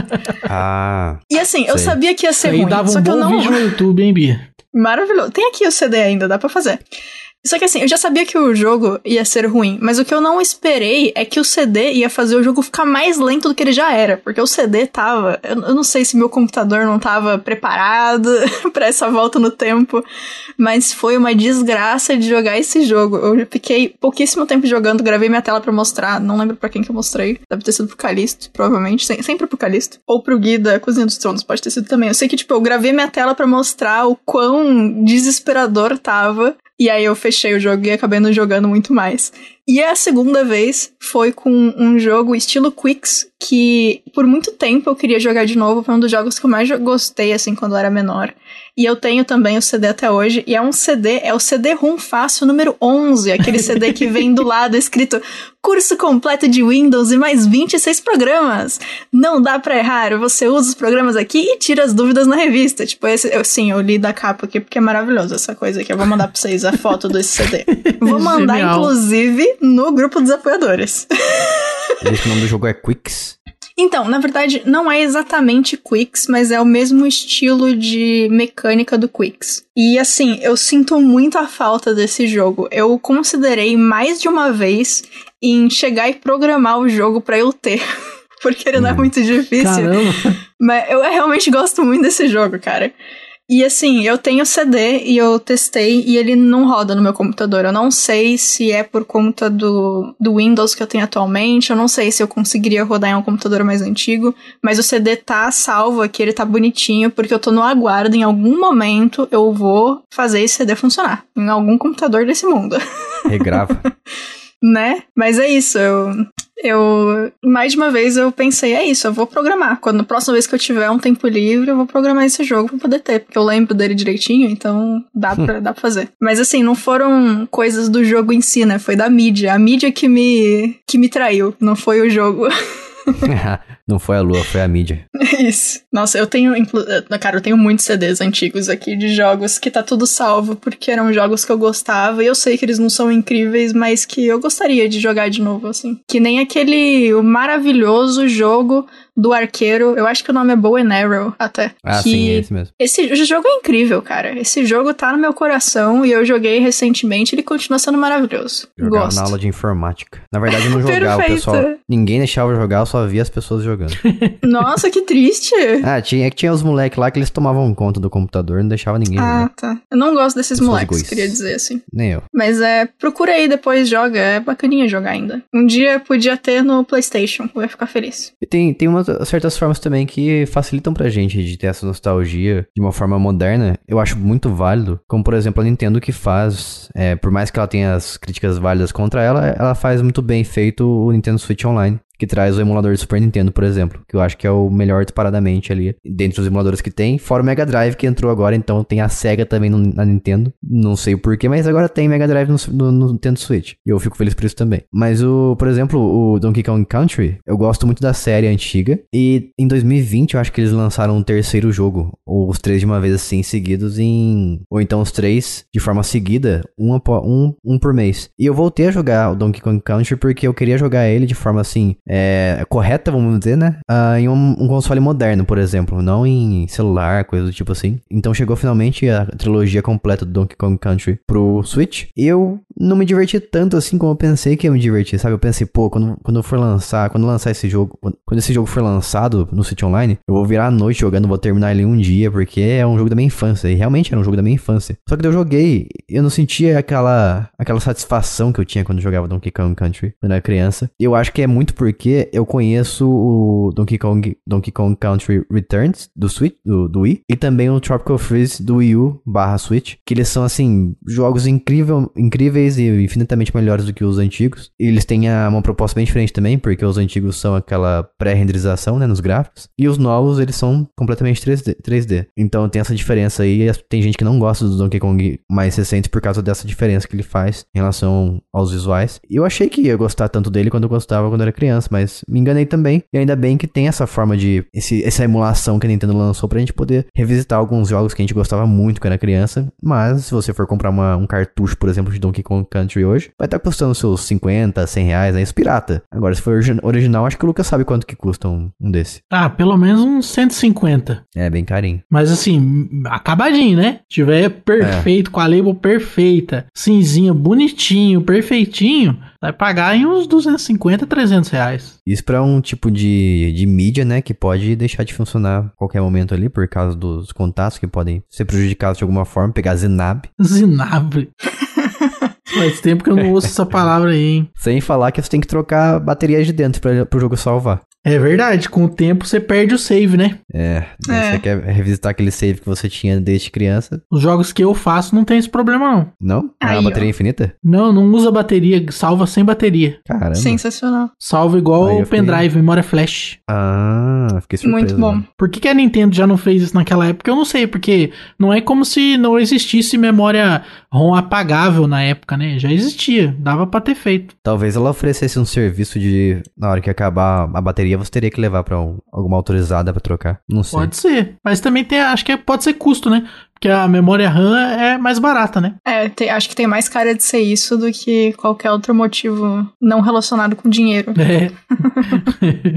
Ah, E assim, eu Sei. sabia que ia ser Isso aí ruim. dava só um que eu não. vídeo no YouTube, hein, Maravilhoso. Tem aqui o CD ainda, dá pra fazer. Só que assim, eu já sabia que o jogo ia ser ruim, mas o que eu não esperei é que o CD ia fazer o jogo ficar mais lento do que ele já era, porque o CD tava. Eu, eu não sei se meu computador não tava preparado pra essa volta no tempo, mas foi uma desgraça de jogar esse jogo. Eu fiquei pouquíssimo tempo jogando, gravei minha tela pra mostrar, não lembro pra quem que eu mostrei. Deve ter sido pro Calisto, provavelmente, sem- sempre pro Calisto. Ou pro Gui da Cozinha dos Tronos, pode ter sido também. Eu sei que, tipo, eu gravei minha tela pra mostrar o quão desesperador tava. E aí eu fechei o jogo e acabei não jogando muito mais. E a segunda vez foi com um jogo estilo Quicks, que por muito tempo eu queria jogar de novo. Foi um dos jogos que eu mais gostei, assim, quando eu era menor. E eu tenho também o CD até hoje. E é um CD, é o CD-ROM Fácil número 11. Aquele CD que vem do lado escrito curso completo de Windows e mais 26 programas. Não dá pra errar. Você usa os programas aqui e tira as dúvidas na revista. Tipo, esse, eu, sim, eu li da capa aqui porque é maravilhoso essa coisa aqui. Eu vou mandar pra vocês a foto desse CD. Vou mandar, Genial. inclusive, no grupo dos apoiadores. o nome do jogo é Quicks. Então, na verdade, não é exatamente Quicks, mas é o mesmo estilo de mecânica do Quicks. E assim, eu sinto muito a falta desse jogo. Eu considerei mais de uma vez em chegar e programar o jogo pra eu ter. Porque ele não é Hum. muito difícil. Caramba. Mas eu realmente gosto muito desse jogo, cara. E assim, eu tenho CD e eu testei e ele não roda no meu computador. Eu não sei se é por conta do, do Windows que eu tenho atualmente. Eu não sei se eu conseguiria rodar em um computador mais antigo. Mas o CD tá salvo aqui, ele tá bonitinho, porque eu tô no aguardo. Em algum momento eu vou fazer esse CD funcionar. Em algum computador desse mundo Regrava. Né? Mas é isso, eu, eu mais de uma vez eu pensei, é isso, eu vou programar. Quando a próxima vez que eu tiver um tempo livre, eu vou programar esse jogo pra poder ter, porque eu lembro dele direitinho, então dá pra, dá pra fazer. Mas assim, não foram coisas do jogo em si, né? Foi da mídia. A mídia que me, que me traiu, não foi o jogo. não foi a lua, foi a mídia. Isso. Nossa, eu tenho, inclu- eh, cara, eu tenho muitos CDs antigos aqui de jogos que tá tudo salvo, porque eram jogos que eu gostava, e eu sei que eles não são incríveis, mas que eu gostaria de jogar de novo, assim. Que nem aquele o maravilhoso jogo do arqueiro, eu acho que o nome é Bow and Arrow, até. Ah, que sim, é esse mesmo. esse jogo é incrível, cara. Esse jogo tá no meu coração e eu joguei recentemente, ele continua sendo maravilhoso. Jogava Gosto. na aula de informática. Na verdade, eu não jogava, o pessoal. Ninguém deixava eu jogar, eu só via as pessoas jogando. Nossa, que triste. ah, tinha, é que tinha os moleques lá que eles tomavam conta do computador, não deixava ninguém Ah, jogar. tá. Eu não gosto desses Pessoas moleques, egoístas. queria dizer assim. Nem eu. Mas é, procura aí depois, joga. É bacaninha jogar ainda. Um dia podia ter no PlayStation, eu ia ficar feliz. E tem, tem umas certas formas também que facilitam pra gente de ter essa nostalgia de uma forma moderna. Eu acho muito válido. Como, por exemplo, a Nintendo que faz, é, por mais que ela tenha as críticas válidas contra ela, ela faz muito bem feito o Nintendo Switch Online. Que traz o emulador do Super Nintendo, por exemplo. Que eu acho que é o melhor disparadamente ali. Dentre os emuladores que tem. Fora o Mega Drive que entrou agora. Então tem a SEGA também no- na Nintendo. Não sei o porquê, mas agora tem Mega Drive no, no- no Nintendo Switch. E eu fico feliz por isso também. Mas o, por exemplo, o Donkey Kong Country. Eu gosto muito da série antiga. E em 2020 eu acho que eles lançaram um terceiro jogo. Ou os três de uma vez assim, seguidos em. Ou então os três de forma seguida. Um, um, um por mês. E eu voltei a jogar o Donkey Kong Country porque eu queria jogar ele de forma assim. Correta, vamos dizer, né? Uh, em um, um, console moderno, por exemplo, não em celular, coisa do tipo assim. Então chegou finalmente a trilogia completa do Donkey Kong Country pro Switch. Eu não me diverti tanto assim como eu pensei que ia me divertir, sabe? Eu pensei, pô, quando, quando for lançar, quando lançar esse jogo, quando, esse jogo for lançado no Switch Online, eu vou virar a noite jogando, vou terminar ele um dia, porque é um jogo da minha infância. E realmente era um jogo da minha infância. Só que eu joguei, eu não sentia aquela, aquela satisfação que eu tinha quando eu jogava Donkey Kong Country quando eu era criança. Eu acho que é muito porque eu conheço o Donkey Kong, Donkey Kong Country Returns do Switch, do, do Wii, e também o Tropical Freeze do Wii U barra Switch, que eles são assim, jogos incrível, incríveis e infinitamente melhores do que os antigos. E eles têm uma proposta bem diferente também, porque os antigos são aquela pré-renderização, né, nos gráficos, e os novos eles são completamente 3D, 3D. Então tem essa diferença aí, tem gente que não gosta do Donkey Kong mais recente por causa dessa diferença que ele faz em relação aos visuais. Eu achei que ia gostar tanto dele quando eu gostava quando eu era criança, mas me enganei também. E ainda bem que tem essa forma de. Esse, essa emulação que a Nintendo lançou pra gente poder revisitar alguns jogos que a gente gostava muito quando era criança. Mas se você for comprar uma, um cartucho, por exemplo, de Donkey Kong Country hoje, vai estar tá custando seus 50, 100 reais, aí né? pirata. Agora, se for original, acho que o Lucas sabe quanto que custa um, um desse. Ah, pelo menos uns 150. É, bem carinho. Mas assim, acabadinho, né? Tiver perfeito, é. com a label perfeita, cinzinha, bonitinho, perfeitinho, vai pagar em uns 250, 300 reais. Isso pra um tipo de, de mídia, né, que pode deixar de funcionar a qualquer momento ali, por causa dos contatos que podem ser prejudicados de alguma forma, pegar Zinab. Zinab. Faz tempo que eu não ouço essa palavra aí, hein? Sem falar que você tem que trocar baterias de dentro para pro jogo salvar. É verdade, com o tempo você perde o save, né? É, é, você quer revisitar aquele save que você tinha desde criança. Os jogos que eu faço não tem esse problema, não. Não? Aí, é a bateria ó. infinita? Não, não usa bateria, salva sem bateria. Caramba. Sensacional. Salva igual o pendrive, fiquei... memória flash. Ah, fiquei surpreso. Muito bom. Né? Por que, que a Nintendo já não fez isso naquela época? Eu não sei, porque não é como se não existisse memória ROM apagável na época, né? Já existia, dava pra ter feito. Talvez ela oferecesse um serviço de, na hora que acabar a bateria, você teria que levar pra um, alguma autorizada pra trocar. Não sei. Pode ser. Mas também tem, acho que pode ser custo, né? Porque a memória RAM é mais barata, né? É, tem, acho que tem mais cara de ser isso do que qualquer outro motivo não relacionado com dinheiro. É.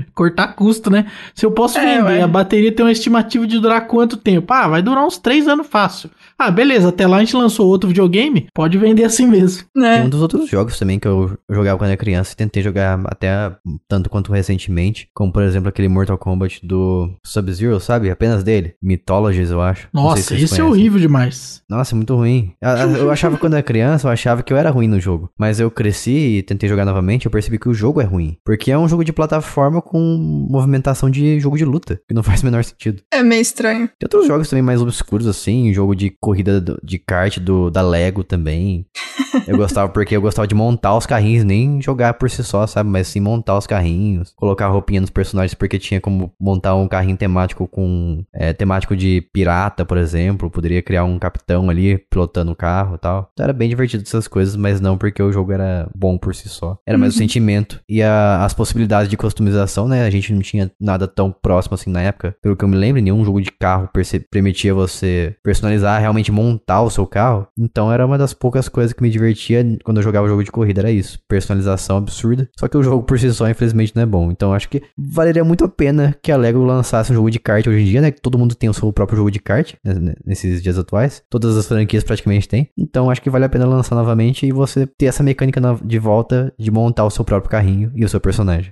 Cortar custo, né? Se eu posso é, vender, a bateria tem uma estimativa de durar quanto tempo? Ah, vai durar uns 3 anos fácil. Ah, beleza, até lá a gente lançou outro videogame, pode vender assim mesmo. É. Tem um dos outros jogos também que eu jogava quando era criança e tentei jogar até tanto quanto recentemente, como por exemplo aquele Mortal Kombat do Sub-Zero, sabe? Apenas dele. Mythologies, eu acho. Nossa, isso é horrível demais. Nossa, é muito ruim. Eu achava quando era criança, eu achava que eu era ruim no jogo. Mas eu cresci e tentei jogar novamente, eu percebi que o jogo é ruim. Porque é um jogo de plataforma com movimentação de jogo de luta, que não faz o menor sentido. É meio estranho. Tem outros jogos também mais obscuros assim, jogo de corrida de kart do, da Lego também. Eu gostava porque eu gostava de montar os carrinhos, nem jogar por si só, sabe? Mas sim montar os carrinhos, colocar roupinha nos personagens, porque tinha como montar um carrinho temático com. É, temático de pirata, por exemplo. Poderia criar um capitão ali pilotando o carro e tal. Então era bem divertido essas coisas, mas não porque o jogo era bom por si só. Era mais uhum. o sentimento e a, as possibilidades de customização, né? A gente não tinha nada tão próximo assim na época. Pelo que eu me lembro, nenhum jogo de carro permitia você personalizar realmente montar o seu carro. Então era uma das poucas coisas que me divertia quando eu jogava jogo de corrida, era isso. Personalização absurda. Só que o jogo por si só, infelizmente, não é bom. Então acho que valeria muito a pena que a Lego lançasse um jogo de kart hoje em dia, né? Que todo mundo tem o seu próprio jogo de kart né? né nesses dias atuais. Todas as franquias praticamente têm. Então acho que vale a pena lançar novamente e você ter essa mecânica de volta de montar o seu próprio carrinho e o seu personagem.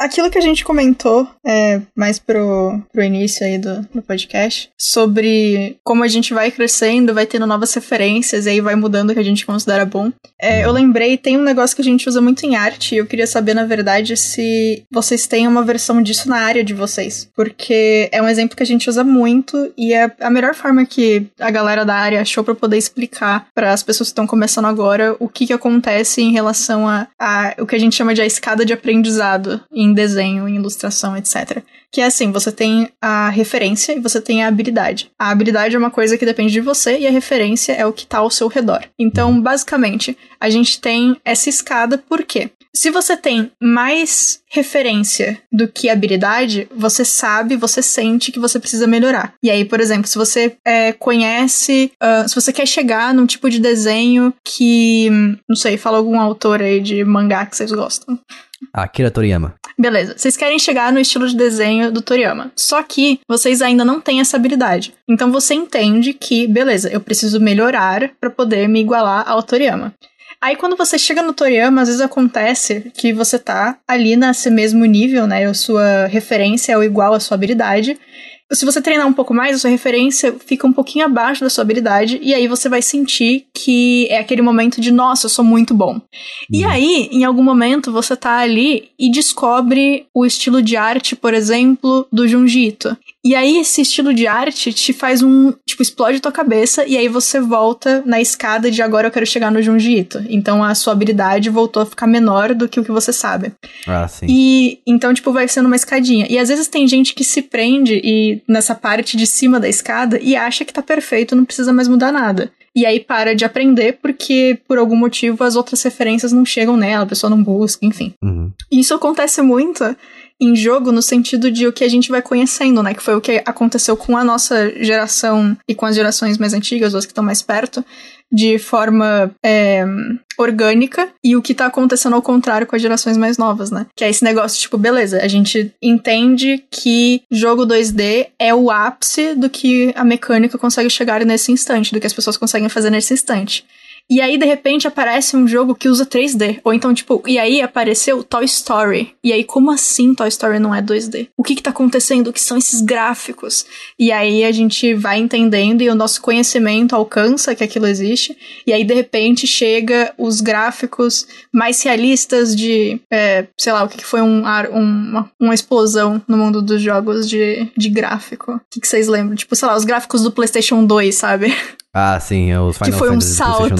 Aquilo que a gente comentou é, mais pro, pro início aí do, do podcast, sobre como a gente vai crescendo, vai tendo novas referências, e aí vai mudando o que a gente considera bom. É, eu lembrei, tem um negócio que a gente usa muito em arte, e eu queria saber, na verdade, se vocês têm uma versão disso na área de vocês. Porque é um exemplo que a gente usa muito, e é a melhor forma que a galera da área achou para poder explicar para as pessoas que estão começando agora o que, que acontece em relação a, a o que a gente chama de a escada de aprendizado em desenho, em ilustração, etc. Que é assim, você tem a referência e você tem a habilidade. A habilidade é uma coisa que depende de você e a referência é o que está ao seu redor. Então, basicamente, a gente tem essa escada por quê? Se você tem mais referência do que habilidade, você sabe, você sente que você precisa melhorar. E aí, por exemplo, se você é, conhece, uh, se você quer chegar num tipo de desenho que, não sei, fala algum autor aí de mangá que vocês gostam. Akira Toriyama. Beleza, vocês querem chegar no estilo de desenho do Toriyama, só que vocês ainda não têm essa habilidade. Então você entende que, beleza, eu preciso melhorar para poder me igualar ao Toriyama. Aí quando você chega no Toriyama, às vezes acontece que você tá ali nesse mesmo nível, né? A sua referência é o igual à sua habilidade se você treinar um pouco mais, a sua referência fica um pouquinho abaixo da sua habilidade, e aí você vai sentir que é aquele momento de, nossa, eu sou muito bom. Uhum. E aí, em algum momento, você tá ali e descobre o estilo de arte, por exemplo, do Junji Ito. E aí, esse estilo de arte te faz um. Tipo, explode tua cabeça, e aí você volta na escada de agora eu quero chegar no Junji Ito. Então a sua habilidade voltou a ficar menor do que o que você sabe. Ah, sim. E então, tipo, vai sendo uma escadinha. E às vezes tem gente que se prende e nessa parte de cima da escada e acha que tá perfeito, não precisa mais mudar nada. E aí para de aprender porque, por algum motivo, as outras referências não chegam nela, a pessoa não busca, enfim. Uhum. Isso acontece muito em jogo no sentido de o que a gente vai conhecendo, né? Que foi o que aconteceu com a nossa geração e com as gerações mais antigas, as que estão mais perto, de forma é, orgânica, e o que tá acontecendo ao contrário com as gerações mais novas, né? Que é esse negócio, tipo, beleza, a gente entende que jogo 2D é o ápice do que a mecânica consegue chegar nesse instante, do que as pessoas conseguem fazer nesse instante. E aí, de repente, aparece um jogo que usa 3D. Ou então, tipo, e aí apareceu Toy Story. E aí, como assim Toy Story não é 2D? O que que tá acontecendo? O que são esses gráficos? E aí a gente vai entendendo e o nosso conhecimento alcança que aquilo existe. E aí, de repente, chega os gráficos mais realistas de, é, sei lá, o que, que foi um, uma, uma explosão no mundo dos jogos de, de gráfico. O que, que vocês lembram? Tipo, sei lá, os gráficos do PlayStation 2, sabe? Ah, sim, é os Final Que foi um salto.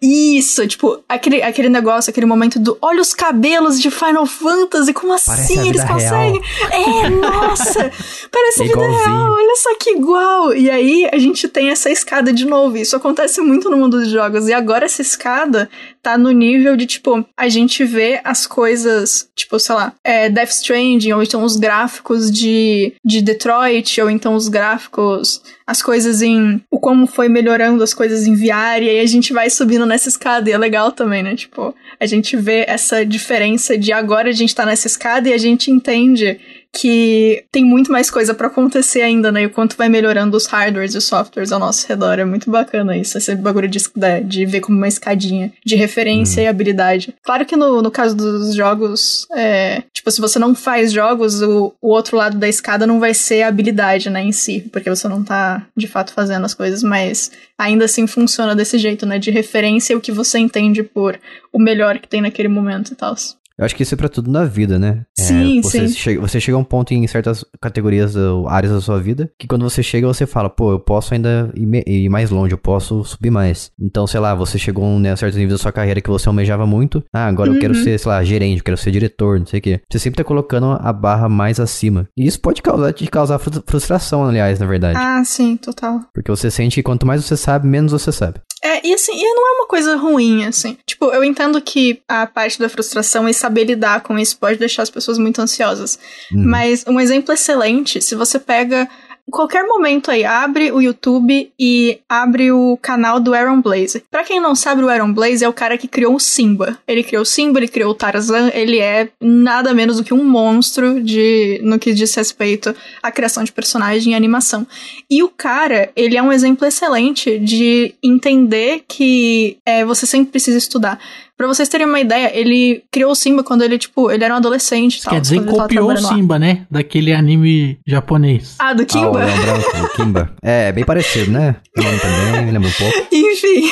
Isso, tipo, aquele, aquele negócio, aquele momento do olha os cabelos de Final Fantasy, como assim eles conseguem? Real. É, nossa! Parece é vida real, olha só que igual. E aí a gente tem essa escada de novo. Isso acontece muito no mundo dos jogos. E agora essa escada tá no nível de, tipo, a gente vê as coisas, tipo, sei lá, é, Death Stranding, ou então os gráficos de, de Detroit, ou então os gráficos, as coisas em. o como foi melhorando as coisas em VR, e aí a gente vai subindo nessa escada, e é legal também, né? Tipo, a gente vê essa diferença de agora a gente tá nessa escada e a gente entende que tem muito mais coisa para acontecer ainda, né? E o quanto vai melhorando os hardwares e os softwares ao nosso redor. É muito bacana isso, esse bagulho de, de, ver como uma escadinha de referência hum. e habilidade. Claro que no, no caso dos jogos, é, tipo, se você não faz jogos, o, o outro lado da escada não vai ser a habilidade, né, em si, porque você não tá de fato fazendo as coisas, mas ainda assim funciona desse jeito, né? De referência e o que você entende por o melhor que tem naquele momento e tal. Eu acho que isso é pra tudo na vida, né? Sim, é, você sim. Chega, você chega a um ponto em certas categorias, áreas da sua vida, que quando você chega, você fala, pô, eu posso ainda ir, me, ir mais longe, eu posso subir mais. Então, sei lá, você chegou a um né, certo nível da sua carreira que você almejava muito. Ah, agora uhum. eu quero uhum. ser, sei lá, gerente, eu quero ser diretor, não sei o quê. Você sempre tá colocando a barra mais acima. E isso pode causar, te causar frustração, aliás, na verdade. Ah, sim, total. Porque você sente que quanto mais você sabe, menos você sabe. É, e assim, e não é uma coisa ruim, assim. Tipo, eu entendo que a parte da frustração e saber lidar com isso pode deixar as pessoas muito ansiosas. Uhum. Mas um exemplo excelente, se você pega qualquer momento aí, abre o YouTube e abre o canal do Aaron Blaze. Pra quem não sabe, o Aaron Blaze é o cara que criou o Simba. Ele criou o Simba, ele criou o Tarzan, ele é nada menos do que um monstro de no que diz respeito à criação de personagem e animação. E o cara, ele é um exemplo excelente de entender que é, você sempre precisa estudar. Pra vocês terem uma ideia, ele criou o Simba quando ele, tipo, ele era um adolescente. Tal, Quer dizer, copiou o Simba, lá. né? Daquele anime japonês. Ah, do Kimba? Ah, o branco, Kimba. É, bem parecido, né? O nome também, lembra um pouco. Enfim.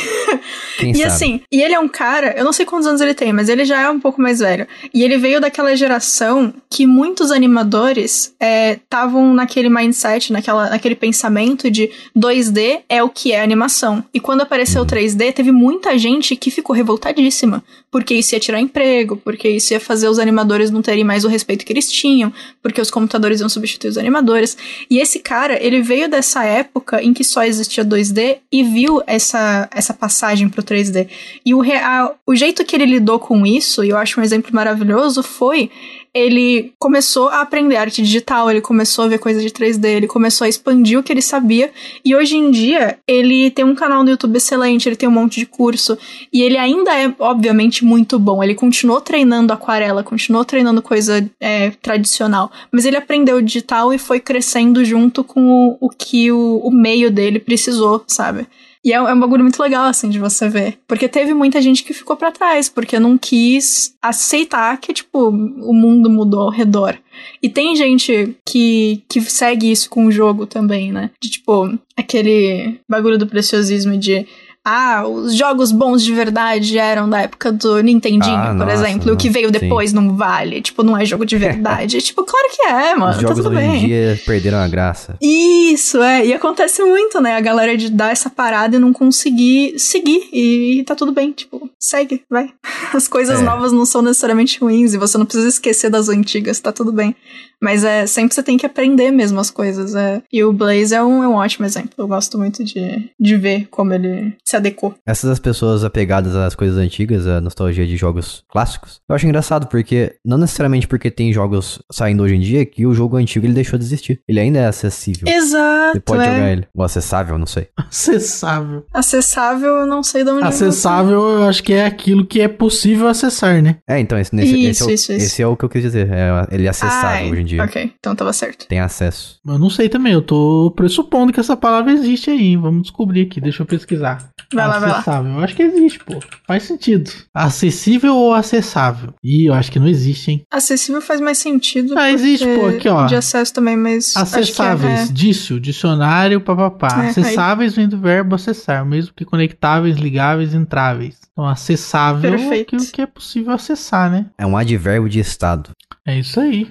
Quem e sabe? assim, e ele é um cara, eu não sei quantos anos ele tem, mas ele já é um pouco mais velho. E ele veio daquela geração que muitos animadores estavam é, naquele mindset, naquela, naquele pensamento de 2D é o que é animação. E quando apareceu o 3D, uhum. teve muita gente que ficou revoltadíssima. Porque isso ia tirar emprego, porque isso ia fazer os animadores não terem mais o respeito que eles tinham, porque os computadores iam substituir os animadores. E esse cara, ele veio dessa época em que só existia 2D e viu essa, essa passagem pro 3D. E o, real, o jeito que ele lidou com isso, e eu acho um exemplo maravilhoso, foi ele começou a aprender arte digital, ele começou a ver coisas de 3D, ele começou a expandir o que ele sabia. E hoje em dia, ele tem um canal no YouTube excelente, ele tem um monte de curso. E ele ainda é, obviamente, muito bom. Ele continuou treinando aquarela, continuou treinando coisa é, tradicional. Mas ele aprendeu digital e foi crescendo junto com o, o que o, o meio dele precisou, sabe? E é, é, um bagulho muito legal, assim, de você ver. Porque teve muita gente que ficou para trás, porque não quis aceitar que, tipo, o mundo mudou ao redor. E tem gente que, que segue isso com o jogo também, né? De, tipo, aquele bagulho do preciosismo de ah, os jogos bons de verdade eram da época do Nintendinho, ah, por nossa, exemplo. O que veio depois sim. não vale. Tipo, não é jogo de verdade. tipo, claro que é, mano. Os jogos tá tudo hoje bem. em dia perderam a graça. Isso, é. E acontece muito, né? A galera de dar essa parada e não conseguir seguir. E tá tudo bem. Tipo, segue, vai. As coisas é. novas não são necessariamente ruins e você não precisa esquecer das antigas, tá tudo bem. Mas é sempre você tem que aprender mesmo as coisas. É. E o Blaze é um, é um ótimo exemplo. Eu gosto muito de, de ver como ele se adequou. Essas das pessoas apegadas às coisas antigas, a nostalgia de jogos clássicos, eu acho engraçado porque não necessariamente porque tem jogos saindo hoje em dia que o jogo antigo ele deixou de existir. Ele ainda é acessível. Exato. Você pode é. jogar ele. Ou acessável, não sei. Acessável. Acessável, eu não sei de onde Acessável, eu acho que é aquilo que é possível acessar, né? É, então, esse, nesse, isso, esse, é o, isso, esse é o que eu quis dizer. É, ele é acessável Ai. hoje em dia. Ok, então tava certo. Tem acesso. Eu não sei também, eu tô pressupondo que essa palavra existe aí. Vamos descobrir aqui, deixa eu pesquisar. Vai lá, vai lá. Eu acho que existe, pô. Faz sentido. Acessível ou acessável? Ih, eu acho que não existe, hein? Acessível faz mais sentido. Ah, existe, pô, aqui, ó. De acesso também, mas. Acessáveis, é... dício, dicionário, papapá. É, Acessáveis aí... vem do verbo acessar, mesmo que conectáveis, ligáveis, entráveis. Então, acessável é aquilo que é possível acessar, né? É um advérbio de estado. É isso aí.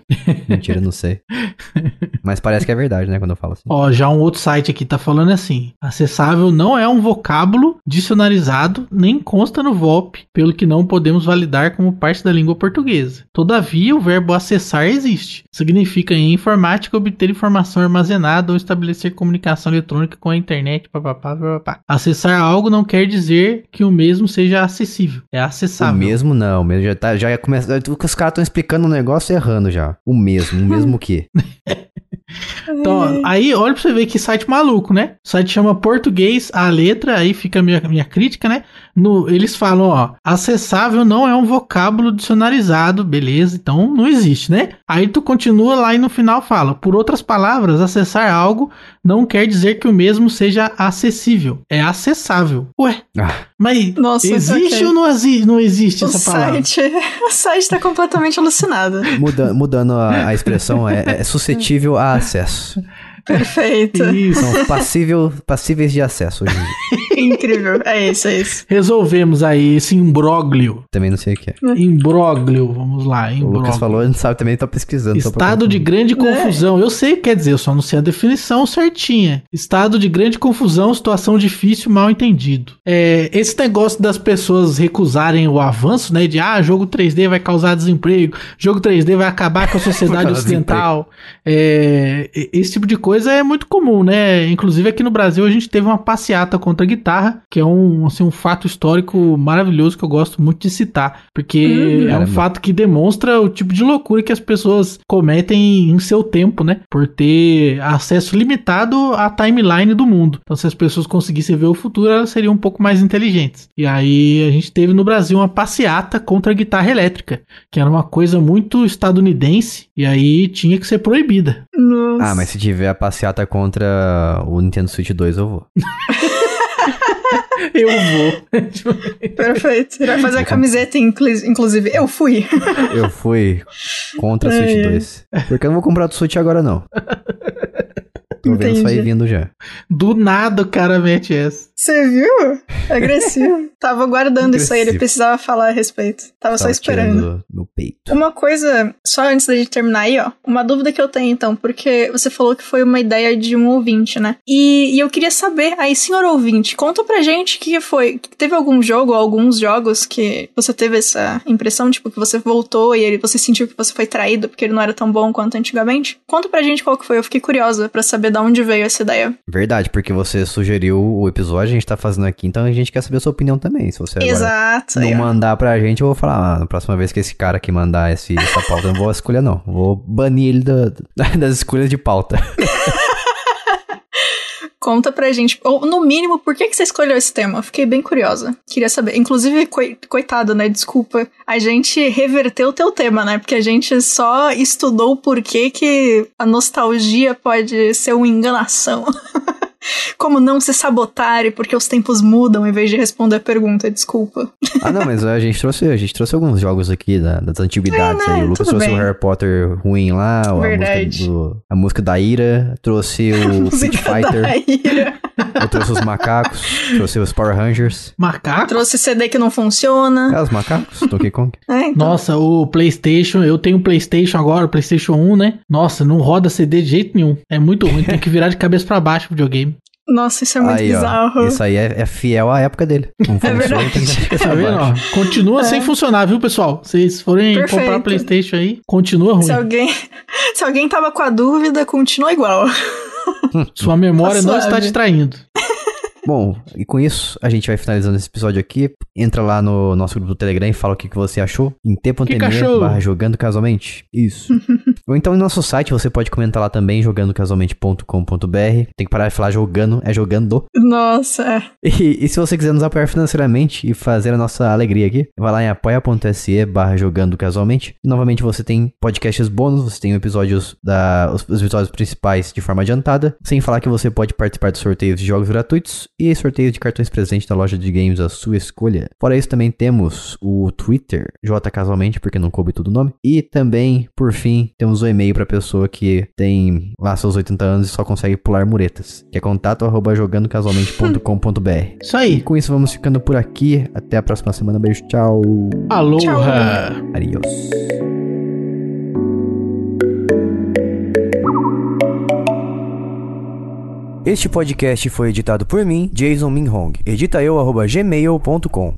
Mentira, não sei. Mas parece que é verdade, né, quando eu falo assim. Ó, já um outro site aqui tá falando assim: acessável não é um vocábulo dicionarizado, nem consta no VOP, pelo que não podemos validar como parte da língua portuguesa. Todavia, o verbo acessar existe. Significa em informática obter informação armazenada ou estabelecer comunicação eletrônica com a internet, papapá, papapá. Acessar algo não quer dizer que o mesmo seja acessível. É acessável. O mesmo não, mesmo já tá, já começa, os caras estão explicando um negócio negócio errando já. O mesmo, o mesmo que. Então, aí olha pra você ver que site maluco, né? O site chama Português a letra, aí fica a minha, minha crítica, né? No, eles falam, ó, acessável não é um vocábulo dicionarizado, beleza, então não existe, né? Aí tu continua lá e no final fala, por outras palavras, acessar algo não quer dizer que o mesmo seja acessível, é acessável. Ué, ah. mas Nossa, existe okay. ou não, não existe o essa site, palavra? O site tá completamente alucinado. Muda, mudando a, a expressão, é, é suscetível a acesso. Perfeito. Isso. São passível, passíveis de acesso hoje em dia. Incrível. É isso, é isso. Resolvemos aí esse imbróglio. Também não sei o que é. Imbróglio, vamos lá. Imbróglio. O Lucas falou, a gente sabe também, tá pesquisando. Estado de grande é. confusão. É. Eu sei o que quer dizer, eu só não sei a definição certinha. Estado de grande confusão, situação difícil, mal entendido. É, esse negócio das pessoas recusarem o avanço, né? De, ah, jogo 3D vai causar desemprego, jogo 3D vai acabar com a sociedade ocidental. É, esse tipo de coisa é muito comum, né? Inclusive aqui no Brasil a gente teve uma passeata contra a guitarra, que é um, assim, um fato histórico maravilhoso que eu gosto muito de citar, porque hum, é um fato que demonstra o tipo de loucura que as pessoas cometem em seu tempo, né? Por ter acesso limitado à timeline do mundo. Então, se as pessoas conseguissem ver o futuro, elas seriam um pouco mais inteligentes. E aí a gente teve no Brasil uma passeata contra a guitarra elétrica, que era uma coisa muito estadunidense, e aí tinha que ser proibida. Nossa. Ah, mas se tiver a passeata contra o Nintendo Switch 2, eu vou. eu vou. Perfeito. Vai fazer a camiseta, inclusive. Eu fui. eu fui contra a Switch 2. Porque eu não vou comprar o Switch agora, não. Tô vendo isso aí vindo já. Do nada o cara mete essa. Você viu? Agressivo. Tava guardando Agressivo. isso aí, ele precisava falar a respeito. Tava, Tava só esperando. No peito. Uma coisa, só antes da gente terminar aí, ó. Uma dúvida que eu tenho então, porque você falou que foi uma ideia de um ouvinte, né? E, e eu queria saber, aí, senhor ouvinte, conta pra gente o que foi. Teve algum jogo, alguns jogos que você teve essa impressão, tipo, que você voltou e ele, você sentiu que você foi traído porque ele não era tão bom quanto antigamente? Conta pra gente qual que foi, eu fiquei curiosa pra saber da onde veio essa ideia. Verdade, porque você sugeriu o episódio, a gente tá fazendo aqui, então a gente quer saber a sua opinião também. Se você Exato. não é. mandar pra gente, eu vou falar, ah, na próxima vez que esse cara aqui mandar esse, essa pauta, eu não vou escolher, não. Vou banir ele da- das escolhas de pauta. Conta pra gente, ou no mínimo, por que, que você escolheu esse tema? Fiquei bem curiosa. Queria saber. Inclusive, coi- coitado, né? Desculpa. A gente reverteu o teu tema, né? Porque a gente só estudou o porquê que a nostalgia pode ser uma enganação. Como não se sabotar porque os tempos mudam em vez de responder a pergunta, desculpa. Ah, não, mas a gente trouxe, a gente trouxe alguns jogos aqui da- das antiguidades É, né? aí. O Lucas Tudo trouxe bem. o Harry Potter ruim lá, a música, do, a música da Ira, trouxe o Pit Fighter, Daí, eu trouxe os macacos, trouxe os Power Rangers. Macaco? Trouxe CD que não funciona. É, os macacos, Donkey Kong. É, então. Nossa, o PlayStation, eu tenho um PlayStation agora, o PlayStation 1, né? Nossa, não roda CD de jeito nenhum. É muito ruim, tem que virar de cabeça pra baixo o videogame. Nossa, isso é muito Aí, bizarro. ó, isso aí é, é fiel à época dele. Não funciona, verdade. tem Tá vendo? ó? Continua sem funcionar, viu, pessoal? Vocês forem Perfeito. comprar PlayStation aí, continua ruim. Se alguém, se alguém tava com a dúvida, continua igual. Sua memória Tá não está te traindo. Bom, e com isso, a gente vai finalizando esse episódio aqui. Entra lá no nosso grupo do Telegram e fala o que, que você achou. Em t.me barra jogando casualmente. Isso. Ou então em nosso site você pode comentar lá também, jogandocasualmente.com.br. Tem que parar de falar jogando, é jogando. Nossa, é. E, e se você quiser nos apoiar financeiramente e fazer a nossa alegria aqui, vai lá em apoia.se barra jogando casualmente. E novamente você tem podcasts bônus, você tem episódios da, os, os episódios principais de forma adiantada, sem falar que você pode participar de sorteios de jogos gratuitos e sorteios de cartões presentes da loja de games à sua escolha. Fora isso, também temos o Twitter, J Casualmente, porque não coube todo o nome. E também, por fim, temos o e-mail para pessoa que tem lá seus 80 anos e só consegue pular muretas, que é contato arroba jogandocasualmente.com.br. Isso E aí. com isso vamos ficando por aqui. Até a próxima semana. Beijo, tchau. Aloha. Adiós. Este podcast foi editado por mim, Jason Minhong. Edita eu.